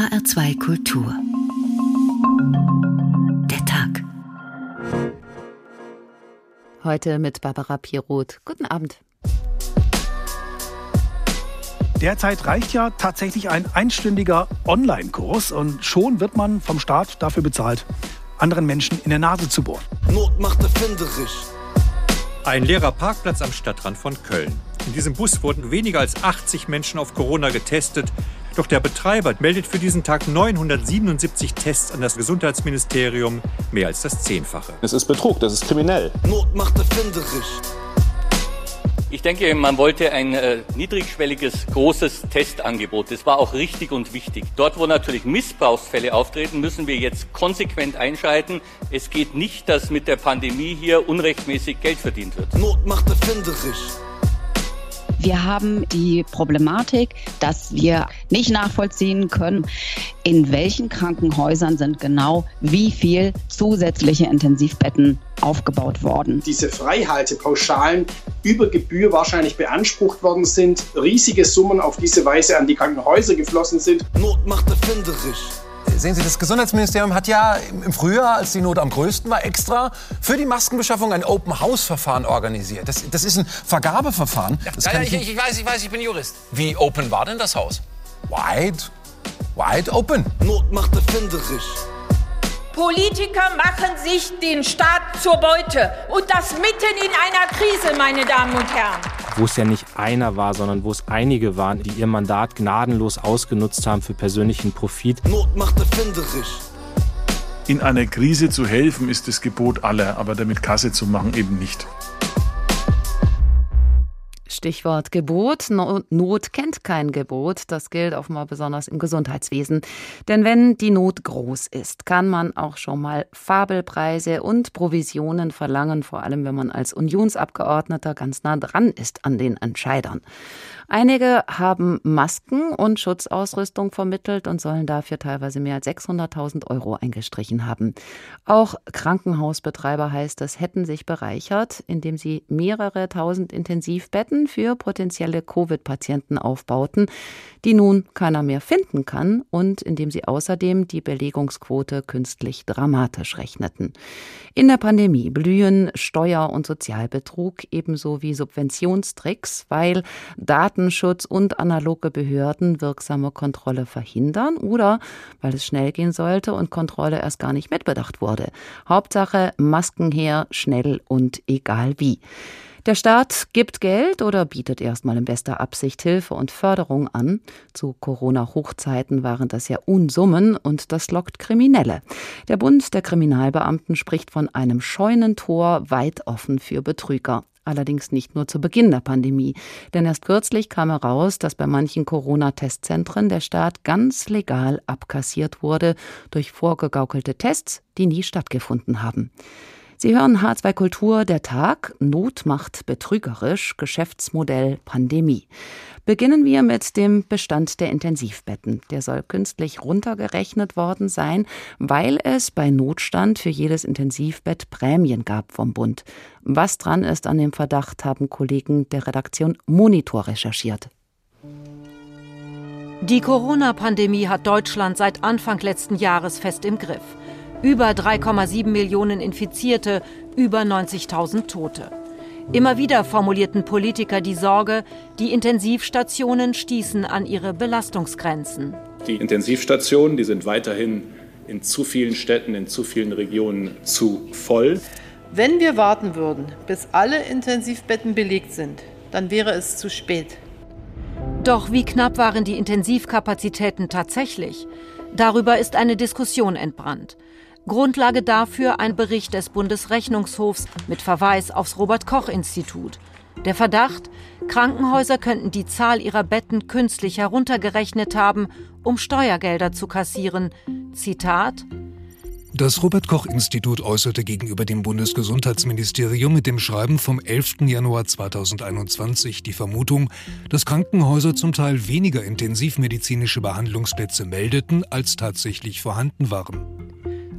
HR2 Kultur. Der Tag. Heute mit Barbara Piroth. Guten Abend. Derzeit reicht ja tatsächlich ein einstündiger Online-Kurs und schon wird man vom Staat dafür bezahlt, anderen Menschen in der Nase zu bohren. Not macht erfinderisch. Ein leerer Parkplatz am Stadtrand von Köln. In diesem Bus wurden weniger als 80 Menschen auf Corona getestet. Doch der Betreiber meldet für diesen Tag 977 Tests an das Gesundheitsministerium, mehr als das Zehnfache. Es ist Betrug, das ist kriminell. Not macht erfinderisch. Ich denke, man wollte ein äh, niedrigschwelliges, großes Testangebot. Das war auch richtig und wichtig. Dort, wo natürlich Missbrauchsfälle auftreten, müssen wir jetzt konsequent einschreiten. Es geht nicht, dass mit der Pandemie hier unrechtmäßig Geld verdient wird. Not macht erfinderisch. Wir haben die Problematik, dass wir nicht nachvollziehen können, in welchen Krankenhäusern sind genau wie viel zusätzliche Intensivbetten aufgebaut worden. Diese Freihaltepauschalen über Gebühr wahrscheinlich beansprucht worden sind, riesige Summen auf diese Weise an die Krankenhäuser geflossen sind. Not macht erfinderisch. Sehen Sie, das Gesundheitsministerium hat ja im Frühjahr, als die Not am größten war, extra für die Maskenbeschaffung ein Open-House-Verfahren organisiert. Das, das, ist ein Vergabeverfahren. Das ja, ja, ich, ich, weiß, ich weiß, ich bin Jurist. Wie open war denn das Haus? Wide, wide open. Not macht erfinderisch. Politiker machen sich den Staat zur Beute. Und das mitten in einer Krise, meine Damen und Herren. Wo es ja nicht einer war, sondern wo es einige waren, die ihr Mandat gnadenlos ausgenutzt haben für persönlichen Profit. Not macht erfinderisch. In einer Krise zu helfen ist das Gebot aller, aber damit Kasse zu machen eben nicht. Stichwort Gebot. Not kennt kein Gebot. Das gilt offenbar besonders im Gesundheitswesen. Denn wenn die Not groß ist, kann man auch schon mal Fabelpreise und Provisionen verlangen, vor allem wenn man als Unionsabgeordneter ganz nah dran ist an den Entscheidern. Einige haben Masken und Schutzausrüstung vermittelt und sollen dafür teilweise mehr als 600.000 Euro eingestrichen haben. Auch Krankenhausbetreiber heißt es, hätten sich bereichert, indem sie mehrere tausend Intensivbetten für potenzielle Covid-Patienten aufbauten, die nun keiner mehr finden kann und indem sie außerdem die Belegungsquote künstlich dramatisch rechneten. In der Pandemie blühen Steuer- und Sozialbetrug ebenso wie Subventionstricks, weil Datenschutz und analoge Behörden wirksame Kontrolle verhindern oder weil es schnell gehen sollte und Kontrolle erst gar nicht mitbedacht wurde. Hauptsache Masken her, schnell und egal wie. Der Staat gibt Geld oder bietet erstmal in bester Absicht Hilfe und Förderung an. Zu Corona-Hochzeiten waren das ja Unsummen und das lockt Kriminelle. Der Bund der Kriminalbeamten spricht von einem Scheunentor weit offen für Betrüger. Allerdings nicht nur zu Beginn der Pandemie. Denn erst kürzlich kam heraus, dass bei manchen Corona-Testzentren der Staat ganz legal abkassiert wurde durch vorgegaukelte Tests, die nie stattgefunden haben. Sie hören H2 Kultur, der Tag, Not macht betrügerisch, Geschäftsmodell Pandemie. Beginnen wir mit dem Bestand der Intensivbetten. Der soll künstlich runtergerechnet worden sein, weil es bei Notstand für jedes Intensivbett Prämien gab vom Bund. Was dran ist an dem Verdacht, haben Kollegen der Redaktion Monitor recherchiert. Die Corona-Pandemie hat Deutschland seit Anfang letzten Jahres fest im Griff. Über 3,7 Millionen Infizierte, über 90.000 Tote. Immer wieder formulierten Politiker die Sorge, die Intensivstationen stießen an ihre Belastungsgrenzen. Die Intensivstationen, die sind weiterhin in zu vielen Städten, in zu vielen Regionen zu voll. Wenn wir warten würden, bis alle Intensivbetten belegt sind, dann wäre es zu spät. Doch wie knapp waren die Intensivkapazitäten tatsächlich? Darüber ist eine Diskussion entbrannt. Grundlage dafür ein Bericht des Bundesrechnungshofs mit Verweis aufs Robert Koch Institut. Der Verdacht, Krankenhäuser könnten die Zahl ihrer Betten künstlich heruntergerechnet haben, um Steuergelder zu kassieren. Zitat das Robert Koch Institut äußerte gegenüber dem Bundesgesundheitsministerium mit dem Schreiben vom 11. Januar 2021 die Vermutung, dass Krankenhäuser zum Teil weniger intensivmedizinische Behandlungsplätze meldeten, als tatsächlich vorhanden waren.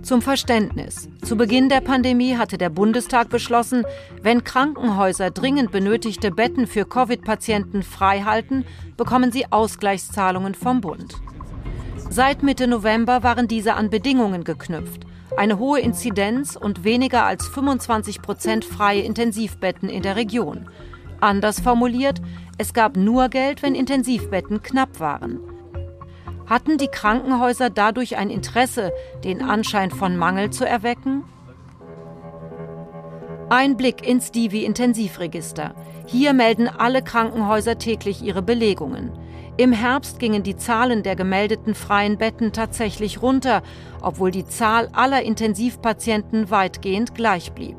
Zum Verständnis. Zu Beginn der Pandemie hatte der Bundestag beschlossen, wenn Krankenhäuser dringend benötigte Betten für Covid-Patienten freihalten, bekommen sie Ausgleichszahlungen vom Bund. Seit Mitte November waren diese an Bedingungen geknüpft. Eine hohe Inzidenz und weniger als 25 Prozent freie Intensivbetten in der Region. Anders formuliert, es gab nur Geld, wenn Intensivbetten knapp waren. Hatten die Krankenhäuser dadurch ein Interesse, den Anschein von Mangel zu erwecken? Ein Blick ins Divi-Intensivregister. Hier melden alle Krankenhäuser täglich ihre Belegungen. Im Herbst gingen die Zahlen der gemeldeten freien Betten tatsächlich runter, obwohl die Zahl aller Intensivpatienten weitgehend gleich blieb.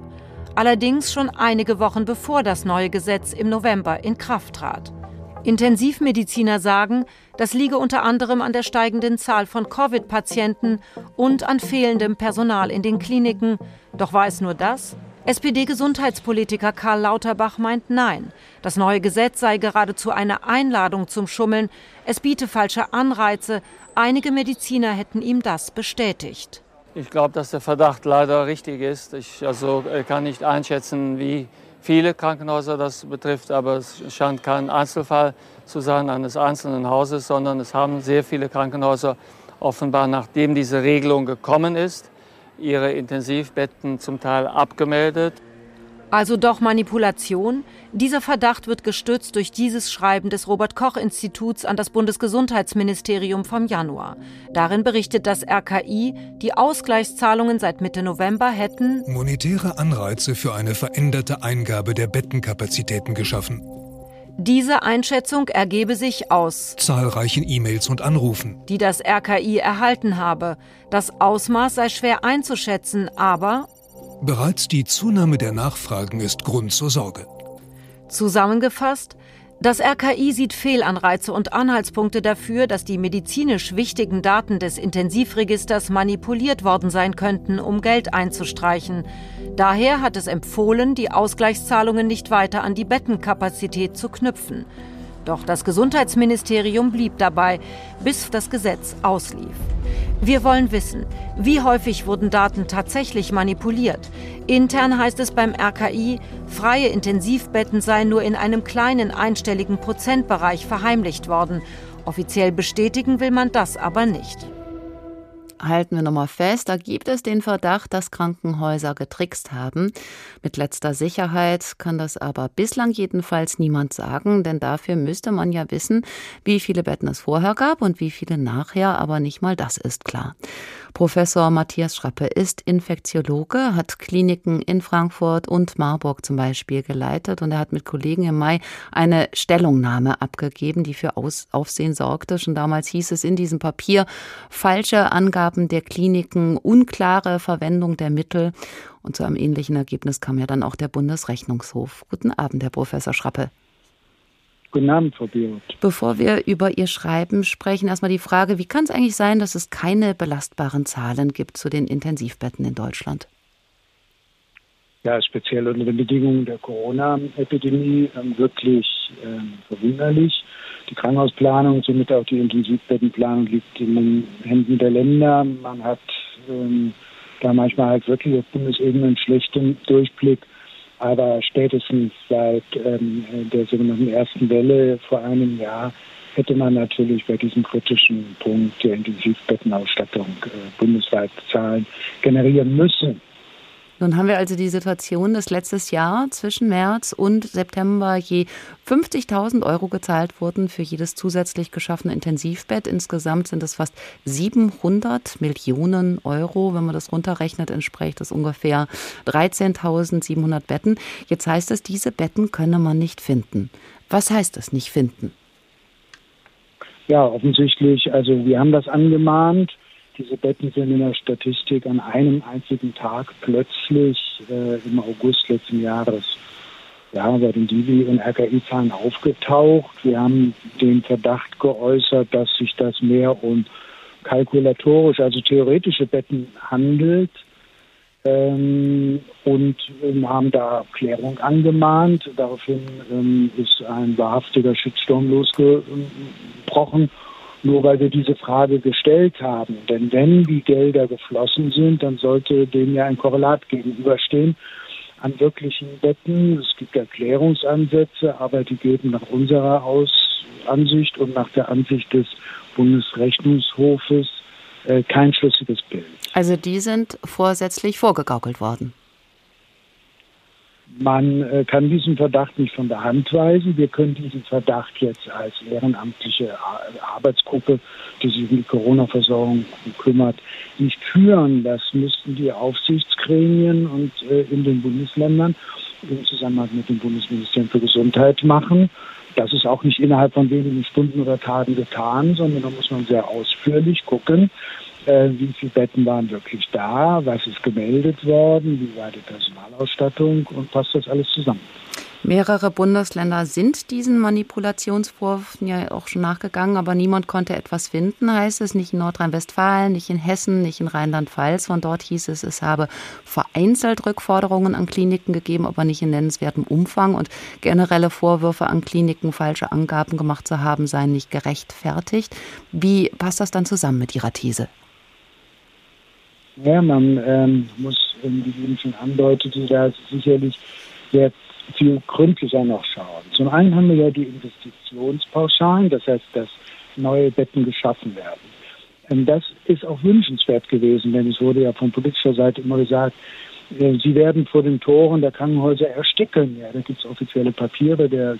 Allerdings schon einige Wochen bevor das neue Gesetz im November in Kraft trat. Intensivmediziner sagen, das liege unter anderem an der steigenden Zahl von Covid-Patienten und an fehlendem Personal in den Kliniken. Doch war es nur das? SPD-Gesundheitspolitiker Karl Lauterbach meint nein. Das neue Gesetz sei geradezu eine Einladung zum Schummeln. Es biete falsche Anreize. Einige Mediziner hätten ihm das bestätigt. Ich glaube, dass der Verdacht leider richtig ist. Ich also, äh, kann nicht einschätzen, wie viele Krankenhäuser das betrifft, aber es scheint kein Einzelfall zu sein eines einzelnen Hauses, sondern es haben sehr viele Krankenhäuser offenbar, nachdem diese Regelung gekommen ist, ihre Intensivbetten zum Teil abgemeldet. Also doch Manipulation? Dieser Verdacht wird gestützt durch dieses Schreiben des Robert Koch Instituts an das Bundesgesundheitsministerium vom Januar. Darin berichtet das RKI, die Ausgleichszahlungen seit Mitte November hätten monetäre Anreize für eine veränderte Eingabe der Bettenkapazitäten geschaffen. Diese Einschätzung ergebe sich aus zahlreichen E-Mails und Anrufen, die das RKI erhalten habe. Das Ausmaß sei schwer einzuschätzen, aber bereits die Zunahme der Nachfragen ist Grund zur Sorge. Zusammengefasst, das RKI sieht Fehlanreize und Anhaltspunkte dafür, dass die medizinisch wichtigen Daten des Intensivregisters manipuliert worden sein könnten, um Geld einzustreichen. Daher hat es empfohlen, die Ausgleichszahlungen nicht weiter an die Bettenkapazität zu knüpfen. Doch das Gesundheitsministerium blieb dabei, bis das Gesetz auslief. Wir wollen wissen, wie häufig wurden Daten tatsächlich manipuliert. Intern heißt es beim RKI, freie Intensivbetten seien nur in einem kleinen einstelligen Prozentbereich verheimlicht worden. Offiziell bestätigen will man das aber nicht halten wir nochmal fest, da gibt es den Verdacht, dass Krankenhäuser getrickst haben. Mit letzter Sicherheit kann das aber bislang jedenfalls niemand sagen, denn dafür müsste man ja wissen, wie viele Betten es vorher gab und wie viele nachher, aber nicht mal das ist klar. Professor Matthias Schrappe ist Infektiologe, hat Kliniken in Frankfurt und Marburg zum Beispiel geleitet und er hat mit Kollegen im Mai eine Stellungnahme abgegeben, die für Aufsehen sorgte. Schon damals hieß es in diesem Papier falsche Angaben der Kliniken, unklare Verwendung der Mittel. Und zu einem ähnlichen Ergebnis kam ja dann auch der Bundesrechnungshof. Guten Abend, Herr Professor Schrappe. Frau Beroth. Bevor wir über Ihr Schreiben sprechen, erstmal die Frage, wie kann es eigentlich sein, dass es keine belastbaren Zahlen gibt zu den Intensivbetten in Deutschland? Ja, speziell unter den Bedingungen der Corona-Epidemie ähm, wirklich ähm, verwunderlich. Die Krankenhausplanung, somit auch die Intensivbettenplanung liegt in den Händen der Länder. Man hat ähm, da manchmal halt wirklich auf Bundesebene einen schlechten Durchblick. Aber spätestens seit ähm, der sogenannten ersten Welle vor einem Jahr hätte man natürlich bei diesem kritischen Punkt der Intensivbettenausstattung äh, bundesweit Zahlen generieren müssen. Nun haben wir also die Situation, dass letztes Jahr zwischen März und September je 50.000 Euro gezahlt wurden für jedes zusätzlich geschaffene Intensivbett. Insgesamt sind es fast 700 Millionen Euro. Wenn man das runterrechnet, entspricht das ungefähr 13.700 Betten. Jetzt heißt es, diese Betten könne man nicht finden. Was heißt das nicht finden? Ja, offensichtlich, also wir haben das angemahnt diese Betten sind in der Statistik an einem einzigen Tag plötzlich äh, im August letzten Jahres ja, bei den Divi- und RKI-Zahlen aufgetaucht. Wir haben den Verdacht geäußert, dass sich das mehr um kalkulatorisch, also theoretische Betten handelt ähm, und ähm, haben da Klärung angemahnt. Daraufhin ähm, ist ein wahrhaftiger Shitstorm losgebrochen nur weil wir diese Frage gestellt haben. Denn wenn die Gelder geflossen sind, dann sollte dem ja ein Korrelat gegenüberstehen an wirklichen Betten. Es gibt Erklärungsansätze, aber die geben nach unserer Aus Ansicht und nach der Ansicht des Bundesrechnungshofes äh, kein schlüssiges Bild. Also die sind vorsätzlich vorgegaukelt worden. Man äh, kann diesen Verdacht nicht von der Hand weisen. Wir können diesen Verdacht jetzt als ehrenamtliche Arbeitsgruppe, die sich um die Corona-Versorgung kümmert, nicht führen. Das müssten die Aufsichtsgremien und äh, in den Bundesländern im Zusammenhang mit dem Bundesministerium für Gesundheit machen. Das ist auch nicht innerhalb von wenigen Stunden oder Tagen getan, sondern da muss man sehr ausführlich gucken, äh, wie viele Betten waren wirklich da, was ist gemeldet worden, wie war die Personalausstattung und passt das alles zusammen. Mehrere Bundesländer sind diesen Manipulationsvorwürfen ja auch schon nachgegangen, aber niemand konnte etwas finden, heißt es. Nicht in Nordrhein-Westfalen, nicht in Hessen, nicht in Rheinland-Pfalz. Von dort hieß es, es habe vereinzelt Rückforderungen an Kliniken gegeben, aber nicht in nennenswertem Umfang. Und generelle Vorwürfe an Kliniken, falsche Angaben gemacht zu haben, seien nicht gerechtfertigt. Wie passt das dann zusammen mit Ihrer These? Ja, man ähm, muss, wie eben schon andeutete, da sicherlich sehr viel gründlicher noch schauen. Zum einen haben wir ja die Investitionspauschalen, das heißt, dass neue Betten geschaffen werden. Ähm, das ist auch wünschenswert gewesen, denn es wurde ja von politischer Seite immer gesagt, äh, sie werden vor den Toren der Krankenhäuser ersticken. Ja, da gibt es offizielle Papiere der äh,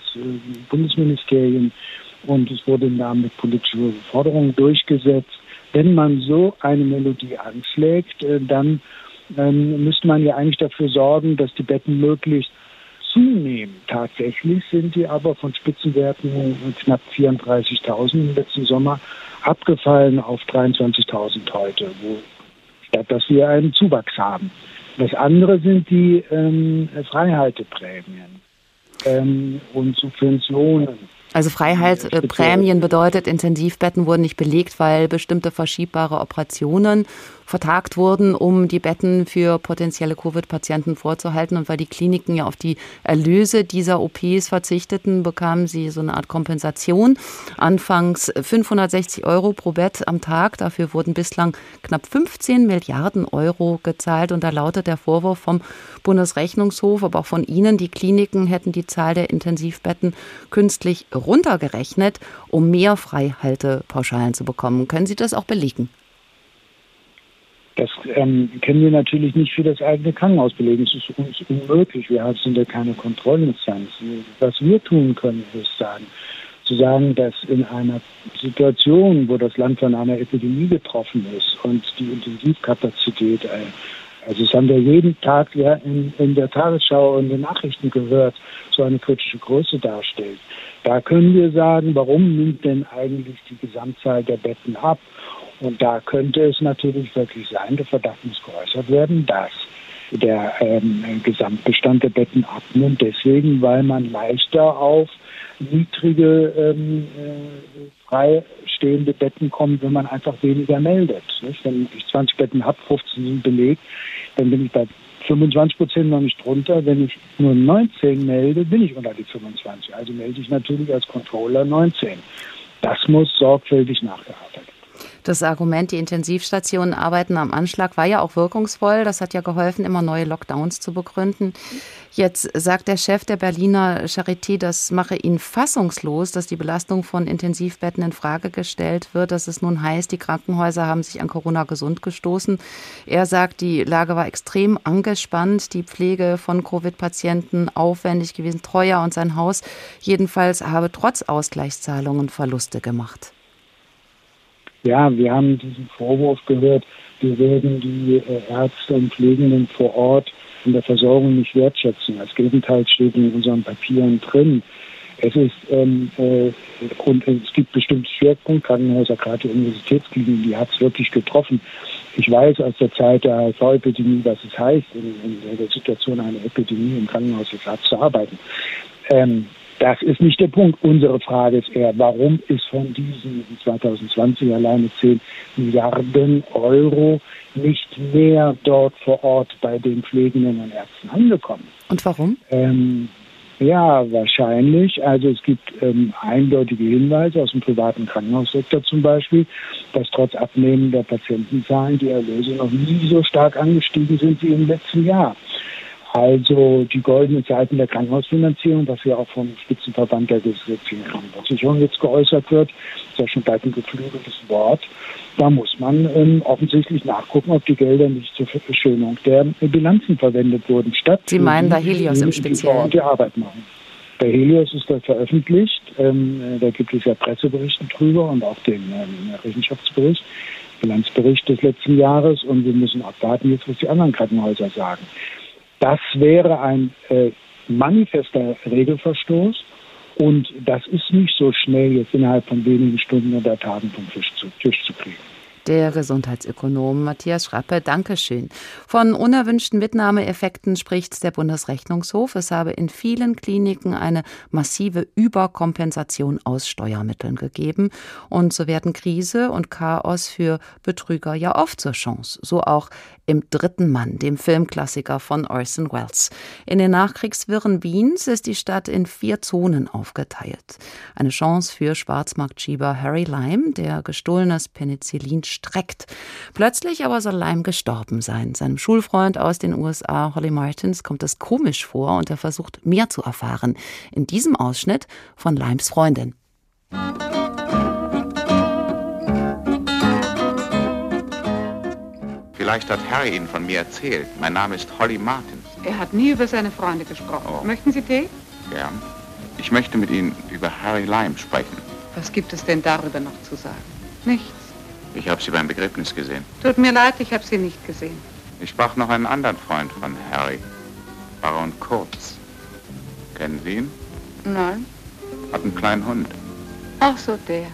Bundesministerien und es wurde im Namen mit politischen Forderungen durchgesetzt wenn man so eine Melodie anschlägt, äh, dann ähm, müsste man ja eigentlich dafür sorgen, dass die Betten möglichst zunehmen. Tatsächlich sind die aber von Spitzenwerten knapp 34.000 im letzten Sommer abgefallen auf 23.000 heute, wo, statt dass wir einen Zuwachs haben. Das andere sind die ähm, Freihalteprämien ähm, und Subventionen. Also Freiheitsprämien bedeutet, Intensivbetten wurden nicht belegt, weil bestimmte verschiebbare Operationen vertagt wurden, um die Betten für potenzielle Covid-Patienten vorzuhalten. Und weil die Kliniken ja auf die Erlöse dieser OPs verzichteten, bekamen sie so eine Art Kompensation. Anfangs 560 Euro pro Bett am Tag. Dafür wurden bislang knapp 15 Milliarden Euro gezahlt. Und da lautet der Vorwurf vom Bundesrechnungshof, aber auch von Ihnen, die Kliniken hätten die Zahl der Intensivbetten künstlich runtergerechnet, um mehr Freihaltepauschalen zu bekommen. Können Sie das auch belegen? Das ähm, können wir natürlich nicht für das eigene Krankenhaus belegen. Es ist uns unmöglich. Wir sind ja keine Kontrollinstanz. Was wir tun können, ist sagen, zu sagen, dass in einer Situation, wo das Land von einer Epidemie betroffen ist und die Intensivkapazität, äh, also das haben wir jeden Tag ja in, in der Tagesschau und den Nachrichten gehört, so eine kritische Größe darstellt. Da können wir sagen, warum nimmt denn eigentlich die Gesamtzahl der Betten ab? Und da könnte es natürlich wirklich sein, der Verdacht muss geäußert werden, dass der ähm, Gesamtbestand der Betten abnimmt, deswegen, weil man leichter auf niedrige ähm, äh, freistehende Betten kommt, wenn man einfach weniger meldet. Nicht? Wenn ich 20 Betten habe, 15 sind belegt, dann bin ich bei 25 Prozent noch nicht drunter. Wenn ich nur 19 melde, bin ich unter die 25. Also melde ich natürlich als Controller 19. Das muss sorgfältig nachgearbeitet werden. Das Argument, die Intensivstationen arbeiten am Anschlag, war ja auch wirkungsvoll. Das hat ja geholfen, immer neue Lockdowns zu begründen. Jetzt sagt der Chef der Berliner Charité, das mache ihn fassungslos, dass die Belastung von Intensivbetten in Frage gestellt wird, dass es nun heißt, die Krankenhäuser haben sich an Corona gesund gestoßen. Er sagt, die Lage war extrem angespannt, die Pflege von Covid-Patienten aufwendig gewesen, teuer und sein Haus jedenfalls habe trotz Ausgleichszahlungen Verluste gemacht. Ja, wir haben diesen Vorwurf gehört, wir werden die äh, Ärzte und Pflegenden vor Ort in der Versorgung nicht wertschätzen. Als Gegenteil steht in unseren Papieren drin. Es ist ähm, äh, und es gibt bestimmte Schwerpunkte, Krankenhäuser, gerade die Universitätskliniken, die hat es wirklich getroffen. Ich weiß aus der Zeit der HIV-Epidemie, was es heißt, in, in der Situation einer Epidemie im Krankenhaus als Arzt zu arbeiten. Ähm, das ist nicht der Punkt. Unsere Frage ist eher, warum ist von diesen 2020 alleine 10 Milliarden Euro nicht mehr dort vor Ort bei den Pflegenden und Ärzten angekommen? Und warum? Ähm, ja, wahrscheinlich. Also es gibt ähm, eindeutige Hinweise aus dem privaten Krankenhaussektor zum Beispiel, dass trotz abnehmender Patientenzahlen die Erlöse noch nie so stark angestiegen sind wie im letzten Jahr. Also die goldenen Seiten der Krankenhausfinanzierung, was ja auch vom Spitzenverband der gesetzlichen Krankenversicherung jetzt geäußert wird, ist ja schon bald ein geflügeltes Wort. Da muss man ähm, offensichtlich nachgucken, ob die Gelder nicht zur Verschönung der Bilanzen verwendet wurden, statt Sie meinen da Helios im Speziellen? Die Arbeit machen. Bei Helios ist das veröffentlicht. Ähm, da gibt es ja Presseberichte drüber und auch den ähm, Rechenschaftsbericht, Bilanzbericht des letzten Jahres. Und wir müssen abwarten jetzt, was die anderen Krankenhäuser sagen. Das wäre ein äh, manifester Regelverstoß. Und das ist nicht so schnell jetzt innerhalb von wenigen Stunden oder Tagen vom Tisch zu, Tisch zu kriegen. Der Gesundheitsökonom Matthias Schrappe, Dankeschön. Von unerwünschten Mitnahmeeffekten spricht der Bundesrechnungshof. Es habe in vielen Kliniken eine massive Überkompensation aus Steuermitteln gegeben. Und so werden Krise und Chaos für Betrüger ja oft zur Chance. So auch im Dritten Mann, dem Filmklassiker von Orson Welles. In den Nachkriegswirren Wiens ist die Stadt in vier Zonen aufgeteilt. Eine Chance für Schwarzmarktschieber Harry Lime, der gestohlenes Penicillin streckt. Plötzlich aber soll Lime gestorben sein. Seinem Schulfreund aus den USA, Holly Martins, kommt es komisch vor und er versucht mehr zu erfahren. In diesem Ausschnitt von Limes Freundin. Vielleicht hat Harry Ihnen von mir erzählt. Mein Name ist Holly Martins. Er hat nie über seine Freunde gesprochen. Oh. Möchten Sie Tee? Gern. Ich möchte mit Ihnen über Harry Lime sprechen. Was gibt es denn darüber noch zu sagen? Nichts. Ich habe Sie beim Begräbnis gesehen. Tut mir leid, ich habe Sie nicht gesehen. Ich sprach noch einen anderen Freund von Harry. Baron Kurz. Kennen Sie ihn? Nein. Hat einen kleinen Hund. Ach so, der.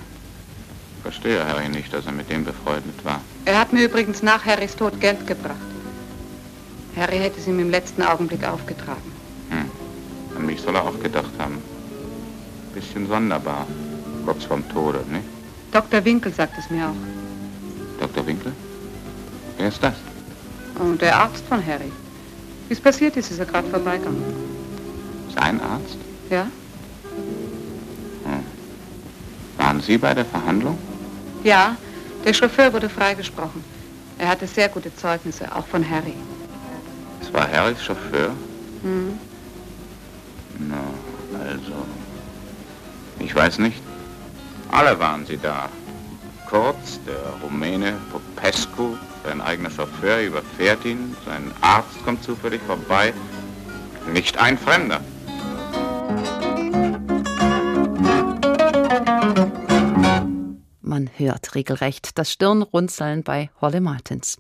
Verstehe Harry nicht, dass er mit dem befreundet war. Er hat mir übrigens nach Harrys Tod Geld gebracht. Harry hätte es ihm im letzten Augenblick aufgetragen. Hm. An mich soll er auch gedacht haben. Bisschen sonderbar. Kurz vorm Tode, nicht? Dr. Winkel sagt es mir auch. Dr. Winkel? Wer ist das? Und der Arzt von Harry. Wie es passiert ist, ist er gerade vorbeigegangen. Sein Arzt? Ja? Hm. Waren Sie bei der Verhandlung? Ja, der Chauffeur wurde freigesprochen. Er hatte sehr gute Zeugnisse, auch von Harry. Es war Harrys Chauffeur? Hm. Na, also. Ich weiß nicht. Alle waren sie da. Kurz, der Rumäne Popescu, sein eigener Chauffeur überfährt ihn, sein Arzt kommt zufällig vorbei. Nicht ein Fremder. Man hört regelrecht das Stirnrunzeln bei Holly Martins.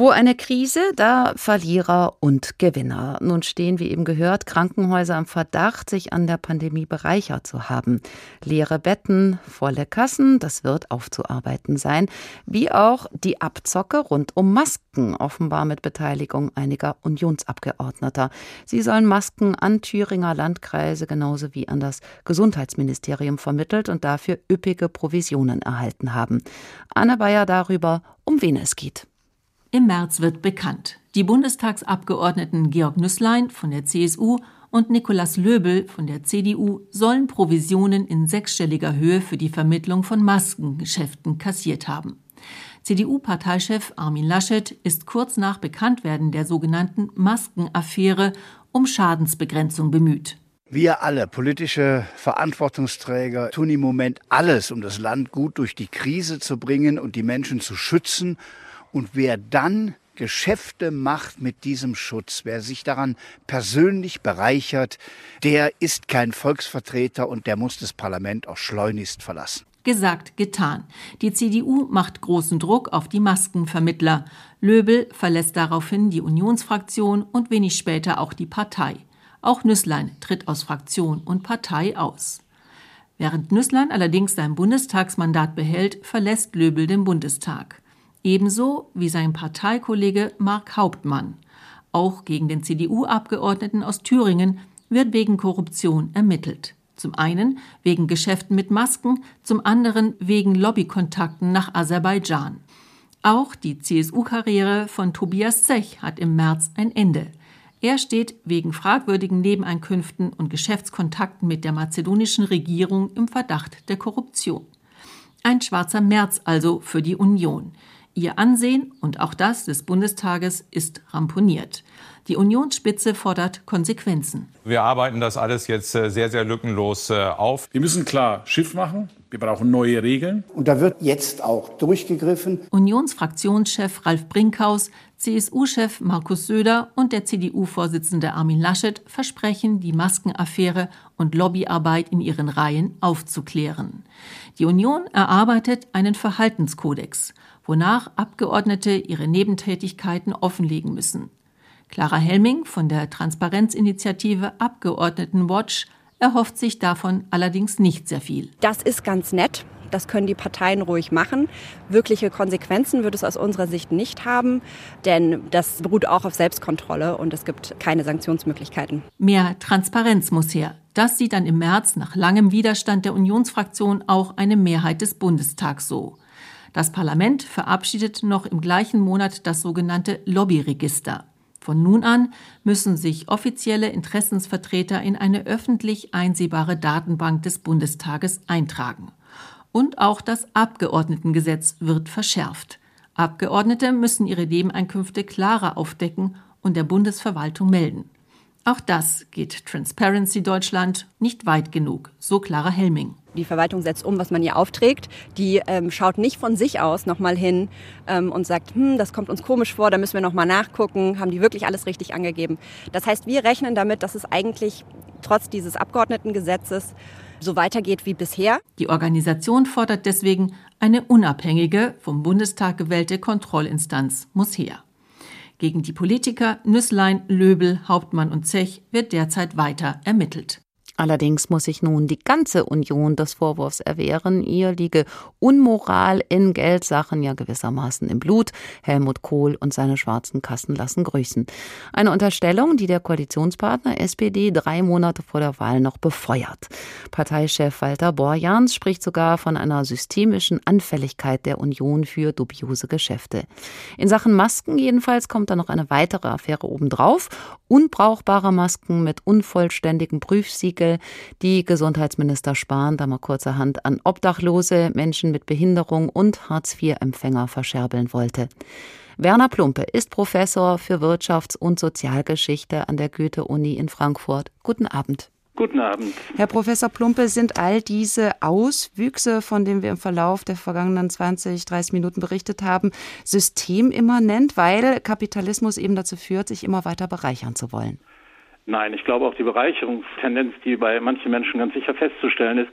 Wo eine Krise, da Verlierer und Gewinner. Nun stehen, wie eben gehört, Krankenhäuser im Verdacht, sich an der Pandemie bereichert zu haben. Leere Betten, volle Kassen, das wird aufzuarbeiten sein. Wie auch die Abzocke rund um Masken, offenbar mit Beteiligung einiger Unionsabgeordneter. Sie sollen Masken an Thüringer Landkreise genauso wie an das Gesundheitsministerium vermittelt und dafür üppige Provisionen erhalten haben. Anne Bayer darüber, um wen es geht. Im März wird bekannt. Die Bundestagsabgeordneten Georg Nüßlein von der CSU und Nikolaus Löbel von der CDU sollen Provisionen in sechsstelliger Höhe für die Vermittlung von Maskengeschäften kassiert haben. CDU-Parteichef Armin Laschet ist kurz nach Bekanntwerden der sogenannten Maskenaffäre um Schadensbegrenzung bemüht. Wir alle, politische Verantwortungsträger, tun im Moment alles, um das Land gut durch die Krise zu bringen und die Menschen zu schützen und wer dann Geschäfte macht mit diesem Schutz, wer sich daran persönlich bereichert, der ist kein Volksvertreter und der muss das Parlament auch schleunigst verlassen. Gesagt, getan. Die CDU macht großen Druck auf die Maskenvermittler. Löbel verlässt daraufhin die Unionsfraktion und wenig später auch die Partei. Auch Nüßlein tritt aus Fraktion und Partei aus. Während Nüßlein allerdings sein Bundestagsmandat behält, verlässt Löbel den Bundestag. Ebenso wie sein Parteikollege Mark Hauptmann. Auch gegen den CDU-Abgeordneten aus Thüringen wird wegen Korruption ermittelt. Zum einen wegen Geschäften mit Masken, zum anderen wegen Lobbykontakten nach Aserbaidschan. Auch die CSU-Karriere von Tobias Zech hat im März ein Ende. Er steht wegen fragwürdigen Nebeneinkünften und Geschäftskontakten mit der mazedonischen Regierung im Verdacht der Korruption. Ein schwarzer März also für die Union. Ihr Ansehen und auch das des Bundestages ist ramponiert. Die Unionsspitze fordert Konsequenzen. Wir arbeiten das alles jetzt äh, sehr, sehr lückenlos äh, auf. Wir müssen klar Schiff machen. Wir brauchen neue Regeln. Und da wird jetzt auch durchgegriffen. Unionsfraktionschef Ralf Brinkhaus, CSU-Chef Markus Söder und der CDU-Vorsitzende Armin Laschet versprechen, die Maskenaffäre und Lobbyarbeit in ihren Reihen aufzuklären. Die Union erarbeitet einen Verhaltenskodex, wonach Abgeordnete ihre Nebentätigkeiten offenlegen müssen. Clara Helming von der Transparenzinitiative Abgeordnetenwatch erhofft sich davon allerdings nicht sehr viel. Das ist ganz nett. Das können die Parteien ruhig machen. Wirkliche Konsequenzen wird es aus unserer Sicht nicht haben, denn das beruht auch auf Selbstkontrolle und es gibt keine Sanktionsmöglichkeiten. Mehr Transparenz muss her. Das sieht dann im März nach langem Widerstand der Unionsfraktion auch eine Mehrheit des Bundestags so. Das Parlament verabschiedet noch im gleichen Monat das sogenannte Lobbyregister. Von nun an müssen sich offizielle Interessensvertreter in eine öffentlich einsehbare Datenbank des Bundestages eintragen. Und auch das Abgeordnetengesetz wird verschärft. Abgeordnete müssen ihre Nebeneinkünfte klarer aufdecken und der Bundesverwaltung melden. Auch das geht Transparency Deutschland nicht weit genug, so Clara Helming. Die Verwaltung setzt um, was man ihr aufträgt. Die ähm, schaut nicht von sich aus nochmal hin ähm, und sagt, hm, das kommt uns komisch vor, da müssen wir nochmal nachgucken. Haben die wirklich alles richtig angegeben? Das heißt, wir rechnen damit, dass es eigentlich trotz dieses Abgeordnetengesetzes so weitergeht wie bisher. Die Organisation fordert deswegen, eine unabhängige, vom Bundestag gewählte Kontrollinstanz muss her. Gegen die Politiker Nüsslein, Löbel, Hauptmann und Zech wird derzeit weiter ermittelt. Allerdings muss sich nun die ganze Union des Vorwurfs erwehren, ihr liege Unmoral in Geldsachen ja gewissermaßen im Blut. Helmut Kohl und seine schwarzen Kassen lassen grüßen. Eine Unterstellung, die der Koalitionspartner SPD drei Monate vor der Wahl noch befeuert. Parteichef Walter Borjans spricht sogar von einer systemischen Anfälligkeit der Union für dubiose Geschäfte. In Sachen Masken jedenfalls kommt da noch eine weitere Affäre obendrauf. Unbrauchbare Masken mit unvollständigen Die Gesundheitsminister Spahn da mal kurzerhand an Obdachlose, Menschen mit Behinderung und Hartz-IV-Empfänger verscherbeln wollte. Werner Plumpe ist Professor für Wirtschafts- und Sozialgeschichte an der Goethe-Uni in Frankfurt. Guten Abend. Guten Abend. Herr Professor Plumpe, sind all diese Auswüchse, von denen wir im Verlauf der vergangenen 20, 30 Minuten berichtet haben, systemimmanent, weil Kapitalismus eben dazu führt, sich immer weiter bereichern zu wollen? Nein, ich glaube auch die Bereicherungstendenz, die bei manchen Menschen ganz sicher festzustellen ist,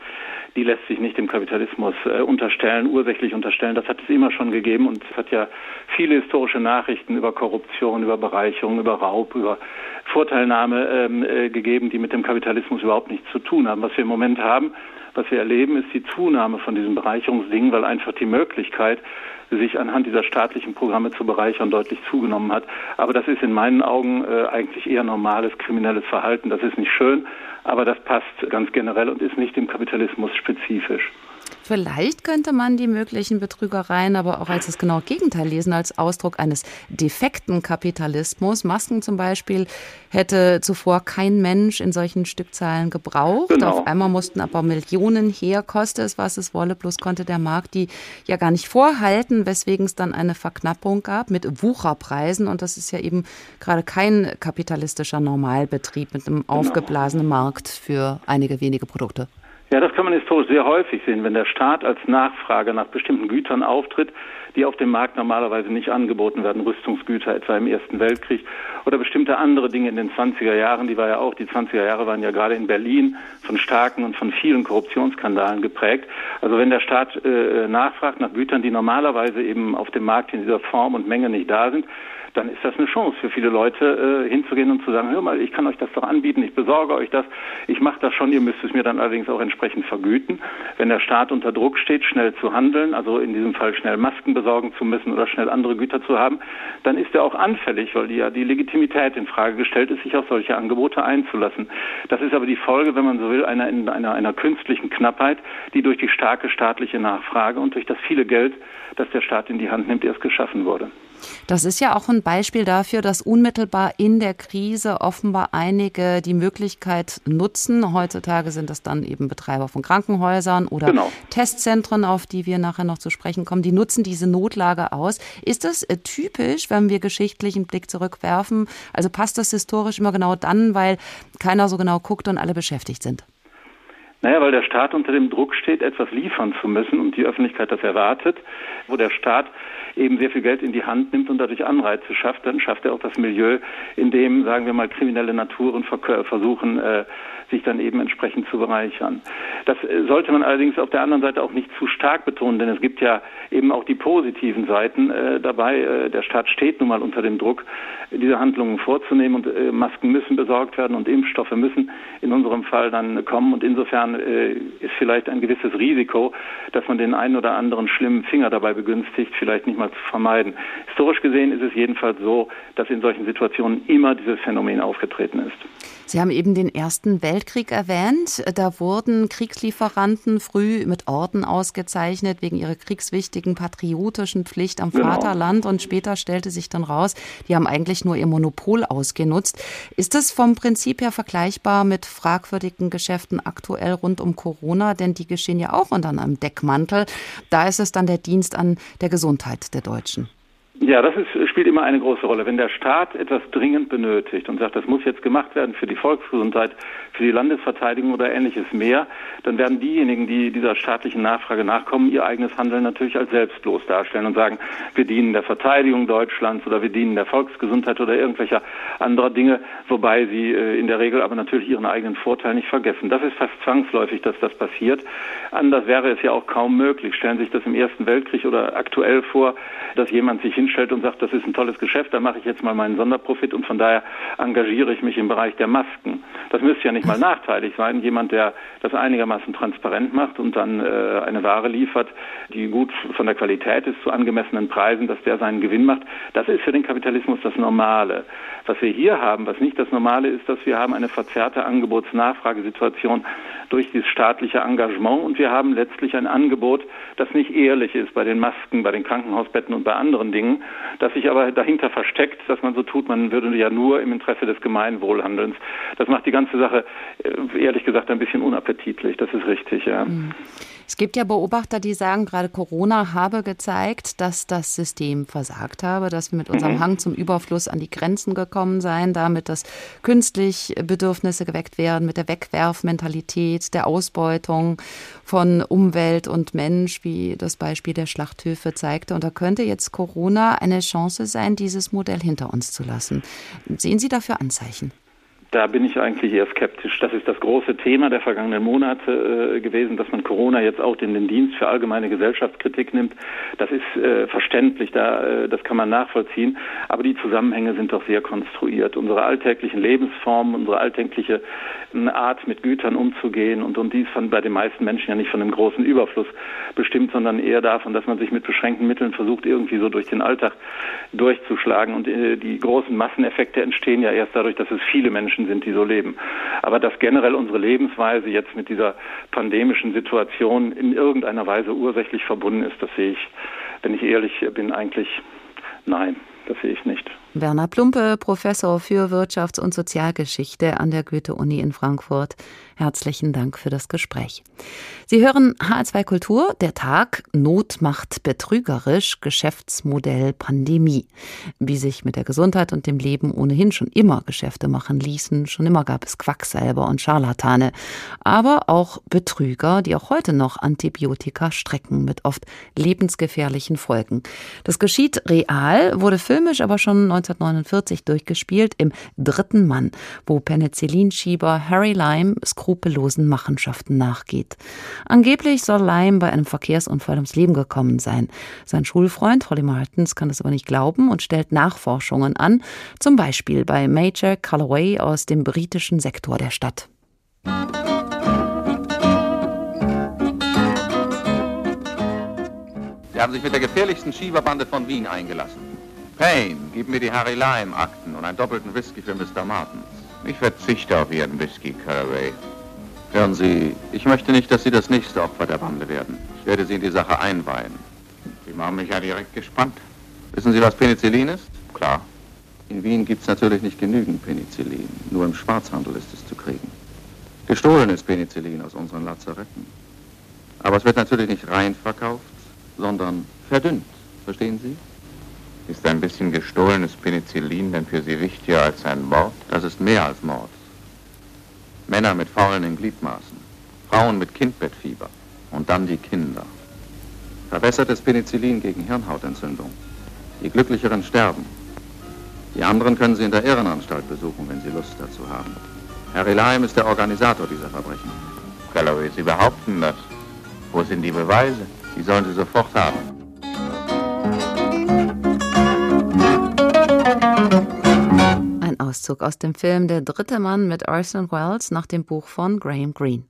die lässt sich nicht dem Kapitalismus äh, unterstellen, ursächlich unterstellen. Das hat es immer schon gegeben und es hat ja viele historische Nachrichten über Korruption, über Bereicherung, über Raub, über Vorteilnahme ähm, äh, gegeben, die mit dem Kapitalismus überhaupt nichts zu tun haben. Was wir im Moment haben, was wir erleben, ist die Zunahme von diesen Bereicherungsdingen, weil einfach die Möglichkeit, sich anhand dieser staatlichen Programme zu bereichern, deutlich zugenommen hat. Aber das ist in meinen Augen äh, eigentlich eher normales kriminelles Verhalten. Das ist nicht schön, aber das passt ganz generell und ist nicht dem Kapitalismus spezifisch. Vielleicht könnte man die möglichen Betrügereien aber auch als das genaue Gegenteil lesen, als Ausdruck eines defekten Kapitalismus. Masken zum Beispiel hätte zuvor kein Mensch in solchen Stückzahlen gebraucht. Genau. Auf einmal mussten aber Millionen her, koste es, was es wolle, bloß konnte der Markt die ja gar nicht vorhalten, weswegen es dann eine Verknappung gab mit Wucherpreisen. Und das ist ja eben gerade kein kapitalistischer Normalbetrieb mit einem genau. aufgeblasenen Markt für einige wenige Produkte. Ja, das kann man historisch sehr häufig sehen, wenn der Staat als Nachfrage nach bestimmten Gütern auftritt, die auf dem Markt normalerweise nicht angeboten werden, Rüstungsgüter etwa im Ersten Weltkrieg oder bestimmte andere Dinge in den 20er Jahren, die war ja auch, die 20er Jahre waren ja gerade in Berlin von starken und von vielen Korruptionsskandalen geprägt. Also wenn der Staat äh, nachfragt nach Gütern, die normalerweise eben auf dem Markt in dieser Form und Menge nicht da sind, dann ist das eine Chance für viele Leute, äh, hinzugehen und zu sagen, hör mal, ich kann euch das doch anbieten, ich besorge euch das, ich mache das schon, ihr müsst es mir dann allerdings auch entsprechend vergüten. Wenn der Staat unter Druck steht, schnell zu handeln, also in diesem Fall schnell Masken besorgen zu müssen oder schnell andere Güter zu haben, dann ist er auch anfällig, weil ja die Legitimität in Frage gestellt ist, sich auf solche Angebote einzulassen. Das ist aber die Folge, wenn man so will, einer, einer, einer künstlichen Knappheit, die durch die starke staatliche Nachfrage und durch das viele Geld, das der Staat in die Hand nimmt, erst geschaffen wurde. Das ist ja auch ein Beispiel dafür, dass unmittelbar in der Krise offenbar einige die Möglichkeit nutzen. Heutzutage sind das dann eben Betreiber von Krankenhäusern oder genau. Testzentren, auf die wir nachher noch zu sprechen kommen. Die nutzen diese Notlage aus. Ist das äh, typisch, wenn wir geschichtlich einen Blick zurückwerfen? Also passt das historisch immer genau dann, weil keiner so genau guckt und alle beschäftigt sind? Naja, weil der Staat unter dem Druck steht, etwas liefern zu müssen und die Öffentlichkeit das erwartet, wo der Staat eben sehr viel Geld in die Hand nimmt und dadurch Anreize schafft, dann schafft er auch das Milieu, in dem, sagen wir mal, kriminelle Naturen versuchen, äh, sich dann eben entsprechend zu bereichern. Das äh, sollte man allerdings auf der anderen Seite auch nicht zu stark betonen, denn es gibt ja eben auch die positiven Seiten äh, dabei. Äh, der Staat steht nun mal unter dem Druck, diese Handlungen vorzunehmen und äh, Masken müssen besorgt werden und Impfstoffe müssen in unserem Fall dann kommen und insofern äh, ist vielleicht ein gewisses Risiko, dass man den einen oder anderen schlimmen Finger dabei begünstigt, vielleicht nicht mal zu vermeiden. Historisch gesehen ist es jedenfalls so, dass in solchen Situationen immer dieses Phänomen aufgetreten ist. Sie haben eben den Ersten Weltkrieg erwähnt. Da wurden Kriegslieferanten früh mit Orden ausgezeichnet wegen ihrer kriegswichtigen patriotischen Pflicht am genau. Vaterland. Und später stellte sich dann raus, die haben eigentlich nur ihr Monopol ausgenutzt. Ist das vom Prinzip her vergleichbar mit fragwürdigen Geschäften aktuell rund um Corona? Denn die geschehen ja auch unter einem Deckmantel. Da ist es dann der Dienst an der Gesundheit der Deutschen. Ja, das ist, spielt immer eine große Rolle. Wenn der Staat etwas dringend benötigt und sagt, das muss jetzt gemacht werden für die Volksgesundheit, für die Landesverteidigung oder ähnliches mehr, dann werden diejenigen, die dieser staatlichen Nachfrage nachkommen, ihr eigenes Handeln natürlich als selbstlos darstellen und sagen, wir dienen der Verteidigung Deutschlands oder wir dienen der Volksgesundheit oder irgendwelcher anderer Dinge, wobei sie äh, in der Regel aber natürlich ihren eigenen Vorteil nicht vergessen. Das ist fast zwangsläufig, dass das passiert. Anders wäre es ja auch kaum möglich. Stellen Sie sich das im Ersten Weltkrieg oder aktuell vor, dass jemand sich hinstellt und sagt, das ist ein tolles Geschäft, da mache ich jetzt mal meinen Sonderprofit und von daher engagiere ich mich im Bereich der Masken. Das müsste ja nicht mal nachteilig sein. Jemand, der das einigermaßen transparent macht und dann äh, eine Ware liefert, die gut von der Qualität ist, zu angemessenen Preisen, dass der seinen Gewinn macht, das ist für den Kapitalismus das Normale. Was wir hier haben, was nicht das Normale ist, dass wir haben eine verzerrte Angebots-Nachfragesituation durch dieses staatliche Engagement und wir haben letztlich ein Angebot, das nicht ehrlich ist bei den Masken, bei den Krankenhausbetten und bei anderen Dingen, das sich aber dahinter versteckt, dass man so tut, man würde ja nur im Interesse des Gemeinwohlhandelns. Das macht die ganze Sache äh, ehrlich gesagt ein bisschen unappetitlich. Das ist richtig, ja. Mhm. Es gibt ja Beobachter, die sagen, gerade Corona habe gezeigt, dass das System versagt habe, dass wir mit unserem mhm. Hang zum Überfluss an die Grenzen gekommen seien, damit, dass künstlich Bedürfnisse geweckt werden, mit der Wegwerfmentalität, der Ausbeutung von Umwelt und Mensch, wie das Beispiel der Schlachthöfe zeigte. Und da könnte jetzt Corona eine Chance sein, dieses Modell hinter uns zu lassen. Sehen Sie dafür Anzeichen? Da bin ich eigentlich eher skeptisch. Das ist das große Thema der vergangenen Monate äh, gewesen, dass man Corona jetzt auch in den Dienst für allgemeine Gesellschaftskritik nimmt. Das ist äh, verständlich, da, äh, das kann man nachvollziehen. Aber die Zusammenhänge sind doch sehr konstruiert. Unsere alltäglichen Lebensformen, unsere alltägliche äh, Art, mit Gütern umzugehen und, und dies von bei den meisten Menschen ja nicht von einem großen Überfluss bestimmt, sondern eher davon, dass man sich mit beschränkten Mitteln versucht, irgendwie so durch den Alltag durchzuschlagen. Und äh, die großen Masseneffekte entstehen ja erst dadurch, dass es viele Menschen Menschen sind, die so leben. Aber dass generell unsere Lebensweise jetzt mit dieser pandemischen Situation in irgendeiner Weise ursächlich verbunden ist, das sehe ich, wenn ich ehrlich bin, eigentlich nein, das sehe ich nicht. Werner Plumpe, Professor für Wirtschafts- und Sozialgeschichte an der Goethe-Uni in Frankfurt. Herzlichen Dank für das Gespräch. Sie hören H2 Kultur, der Tag Not macht betrügerisch, Geschäftsmodell Pandemie. Wie sich mit der Gesundheit und dem Leben ohnehin schon immer Geschäfte machen ließen, schon immer gab es Quacksalber und Scharlatane, aber auch Betrüger, die auch heute noch Antibiotika strecken mit oft lebensgefährlichen Folgen. Das geschieht real, wurde filmisch aber schon 1949 durchgespielt im Dritten Mann, wo Penicillinschieber Harry Lyme skrupellosen Machenschaften nachgeht. Angeblich soll Lyme bei einem Verkehrsunfall ums Leben gekommen sein. Sein Schulfreund Holly Martins kann das aber nicht glauben und stellt Nachforschungen an, zum Beispiel bei Major Calloway aus dem britischen Sektor der Stadt. Sie haben sich mit der gefährlichsten Schieberbande von Wien eingelassen. Payne, gib mir die Harry Lime-Akten und einen doppelten Whisky für Mr. Martins. Ich verzichte auf Ihren Whisky, Caraway. Hören Sie, ich möchte nicht, dass Sie das nächste Opfer der Bande werden. Ich werde Sie in die Sache einweihen. Sie machen mich ja direkt gespannt. Wissen Sie, was Penicillin ist? Klar. In Wien gibt es natürlich nicht genügend Penicillin. Nur im Schwarzhandel ist es zu kriegen. Gestohlen ist Penicillin aus unseren Lazaretten. Aber es wird natürlich nicht rein verkauft, sondern verdünnt. Verstehen Sie? Ist ein bisschen gestohlenes Penicillin denn für Sie wichtiger als ein Mord? Das ist mehr als Mord. Männer mit faulenden Gliedmaßen, Frauen mit Kindbettfieber und dann die Kinder. Verbessertes Penicillin gegen Hirnhautentzündung. Die Glücklicheren sterben. Die anderen können Sie in der Irrenanstalt besuchen, wenn Sie Lust dazu haben. Harry Lime ist der Organisator dieser Verbrechen. Galloway, Sie behaupten das. Wo sind die Beweise? Die sollen Sie sofort haben. Auszug aus dem Film Der dritte Mann mit Orson Welles nach dem Buch von Graham Greene.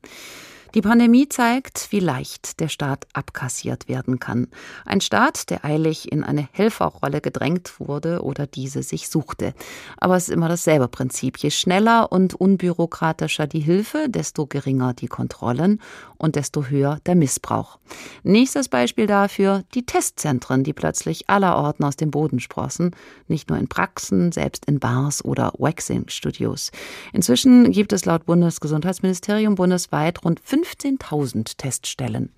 Die Pandemie zeigt, wie leicht der Staat abkassiert werden kann. Ein Staat, der eilig in eine Helferrolle gedrängt wurde oder diese sich suchte. Aber es ist immer dasselbe Prinzip. Je schneller und unbürokratischer die Hilfe, desto geringer die Kontrollen und desto höher der Missbrauch. Nächstes Beispiel dafür die Testzentren, die plötzlich allerorten aus dem Boden sprossen. Nicht nur in Praxen, selbst in Bars oder Waxing-Studios. Inzwischen gibt es laut Bundesgesundheitsministerium bundesweit rund 15.000 Teststellen.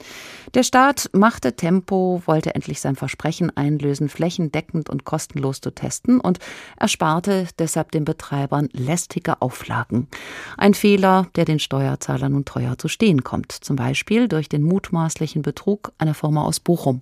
Der Staat machte Tempo, wollte endlich sein Versprechen einlösen, flächendeckend und kostenlos zu testen und ersparte deshalb den Betreibern lästige Auflagen. Ein Fehler, der den Steuerzahlern nun teuer zu stehen kommt, zum Beispiel durch den mutmaßlichen Betrug einer Firma aus Bochum.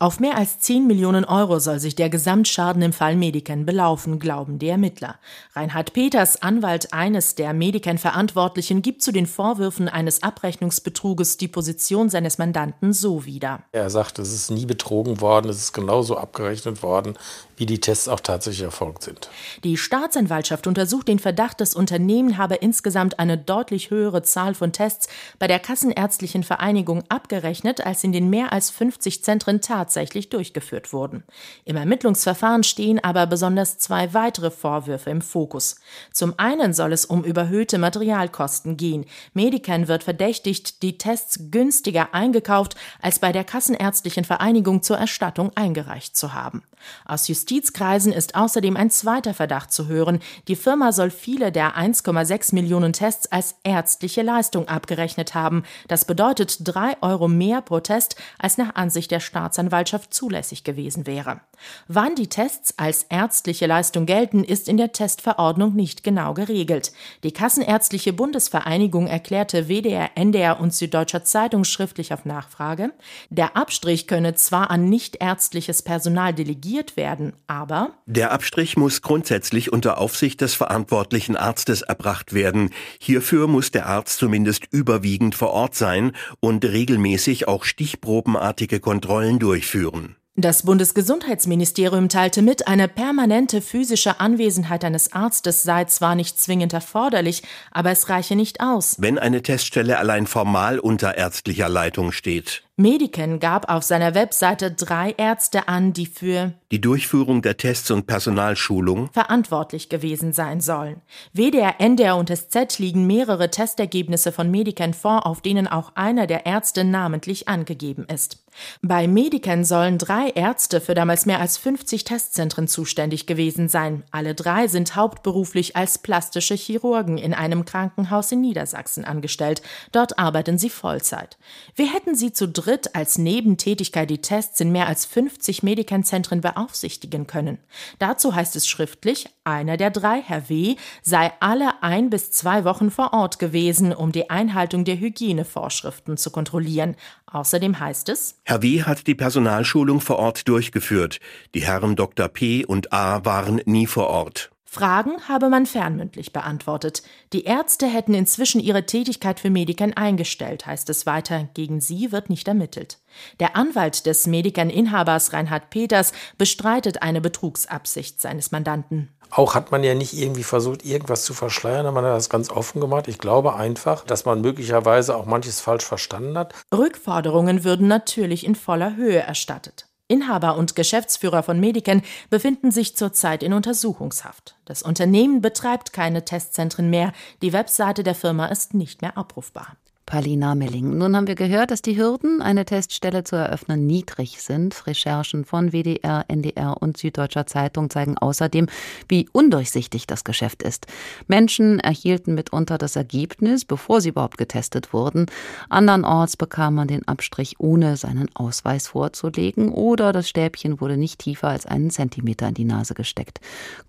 Auf mehr als 10 Millionen Euro soll sich der Gesamtschaden im Fall Mediken belaufen, glauben die Ermittler. Reinhard Peters, Anwalt eines der Mediken-Verantwortlichen, gibt zu den Vorwürfen eines Abrechnungsbetruges die Position seines Mandanten so wieder. Er sagt, es ist nie betrogen worden, es ist genauso abgerechnet worden, wie die Tests auch tatsächlich erfolgt sind. Die Staatsanwaltschaft untersucht den Verdacht, das Unternehmen habe insgesamt eine deutlich höhere Zahl von Tests bei der Kassenärztlichen Vereinigung abgerechnet, als in den mehr als 50 Zentren tatsächlich durchgeführt wurden. Im Ermittlungsverfahren stehen aber besonders zwei weitere Vorwürfe im Fokus. Zum einen soll es um überhöhte Materialkosten gehen. Medican wird verdächtigt, die Tests günstiger eingekauft, als bei der Kassenärztlichen Vereinigung zur Erstattung eingereicht zu haben. Aus Justizkreisen ist außerdem ein zweiter Verdacht zu hören. Die Firma soll viele der 1,6 Millionen Tests als ärztliche Leistung abgerechnet haben. Das bedeutet drei Euro mehr pro Test, als nach Ansicht der Staatsanwaltschaft zulässig gewesen wäre. Wann die Tests als ärztliche Leistung gelten, ist in der Testverordnung nicht genau geregelt. Die Kassenärztliche Bundesvereinigung erklärte WDR, NDR und Süddeutscher Zeitung schriftlich auf Nachfrage, der Abstrich könne zwar an nichtärztliches Personal delegiert werden, aber der Abstrich muss grundsätzlich unter Aufsicht des verantwortlichen Arztes erbracht werden. Hierfür muss der Arzt zumindest überwiegend vor Ort sein und regelmäßig auch stichprobenartige Kontrollen durchführen. Das Bundesgesundheitsministerium teilte mit, eine permanente physische Anwesenheit eines Arztes sei zwar nicht zwingend erforderlich, aber es reiche nicht aus. Wenn eine Teststelle allein formal unter ärztlicher Leitung steht. Mediken gab auf seiner Webseite drei Ärzte an, die für die Durchführung der Tests und Personalschulung verantwortlich gewesen sein sollen. WDR, NDR und SZ liegen mehrere Testergebnisse von Mediken vor, auf denen auch einer der Ärzte namentlich angegeben ist. Bei Mediken sollen drei Ärzte für damals mehr als 50 Testzentren zuständig gewesen sein. Alle drei sind hauptberuflich als plastische Chirurgen in einem Krankenhaus in Niedersachsen angestellt. Dort arbeiten sie Vollzeit. Wir hätten sie zu dritt als Nebentätigkeit die Tests in mehr als 50 Mediken-Zentren beaufsichtigen können. Dazu heißt es schriftlich, einer der drei, Herr W., sei alle ein bis zwei Wochen vor Ort gewesen, um die Einhaltung der Hygienevorschriften zu kontrollieren. Außerdem heißt es, Herr W. hat die Personalschulung vor Ort durchgeführt. Die Herren Dr. P. und A. waren nie vor Ort. Fragen habe man fernmündlich beantwortet. Die Ärzte hätten inzwischen ihre Tätigkeit für Mediken eingestellt, heißt es weiter. Gegen sie wird nicht ermittelt. Der Anwalt des Mediken-Inhabers Reinhard Peters bestreitet eine Betrugsabsicht seines Mandanten. Auch hat man ja nicht irgendwie versucht, irgendwas zu verschleiern, man hat das ganz offen gemacht. Ich glaube einfach, dass man möglicherweise auch manches falsch verstanden hat. Rückforderungen würden natürlich in voller Höhe erstattet. Inhaber und Geschäftsführer von Mediken befinden sich zurzeit in Untersuchungshaft. Das Unternehmen betreibt keine Testzentren mehr. Die Webseite der Firma ist nicht mehr abrufbar. Palina Melling. Nun haben wir gehört, dass die Hürden, eine Teststelle zu eröffnen, niedrig sind. Recherchen von WDR, NDR und Süddeutscher Zeitung zeigen außerdem, wie undurchsichtig das Geschäft ist. Menschen erhielten mitunter das Ergebnis, bevor sie überhaupt getestet wurden. Andernorts bekam man den Abstrich, ohne seinen Ausweis vorzulegen, oder das Stäbchen wurde nicht tiefer als einen Zentimeter in die Nase gesteckt.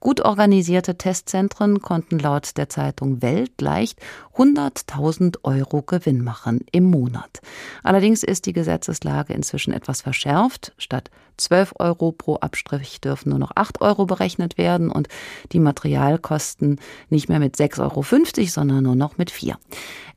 Gut organisierte Testzentren konnten laut der Zeitung Welt leicht 100.000 Euro gewinnen Gewinn machen im Monat. Allerdings ist die Gesetzeslage inzwischen etwas verschärft. Statt 12 Euro pro Abstrich dürfen nur noch 8 Euro berechnet werden und die Materialkosten nicht mehr mit 6,50 Euro, sondern nur noch mit 4.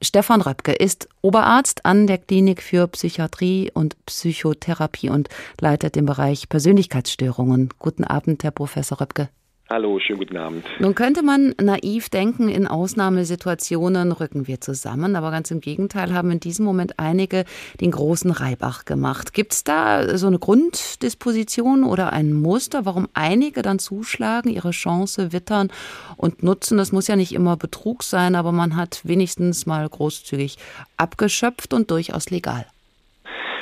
Stefan Röpke ist Oberarzt an der Klinik für Psychiatrie und Psychotherapie und leitet den Bereich Persönlichkeitsstörungen. Guten Abend, Herr Professor Röpke. Hallo, schönen guten Abend. Nun könnte man naiv denken, in Ausnahmesituationen rücken wir zusammen, aber ganz im Gegenteil haben in diesem Moment einige den großen Reibach gemacht. Gibt es da so eine Grunddisposition oder ein Muster, warum einige dann zuschlagen, ihre Chance wittern und nutzen? Das muss ja nicht immer Betrug sein, aber man hat wenigstens mal großzügig abgeschöpft und durchaus legal.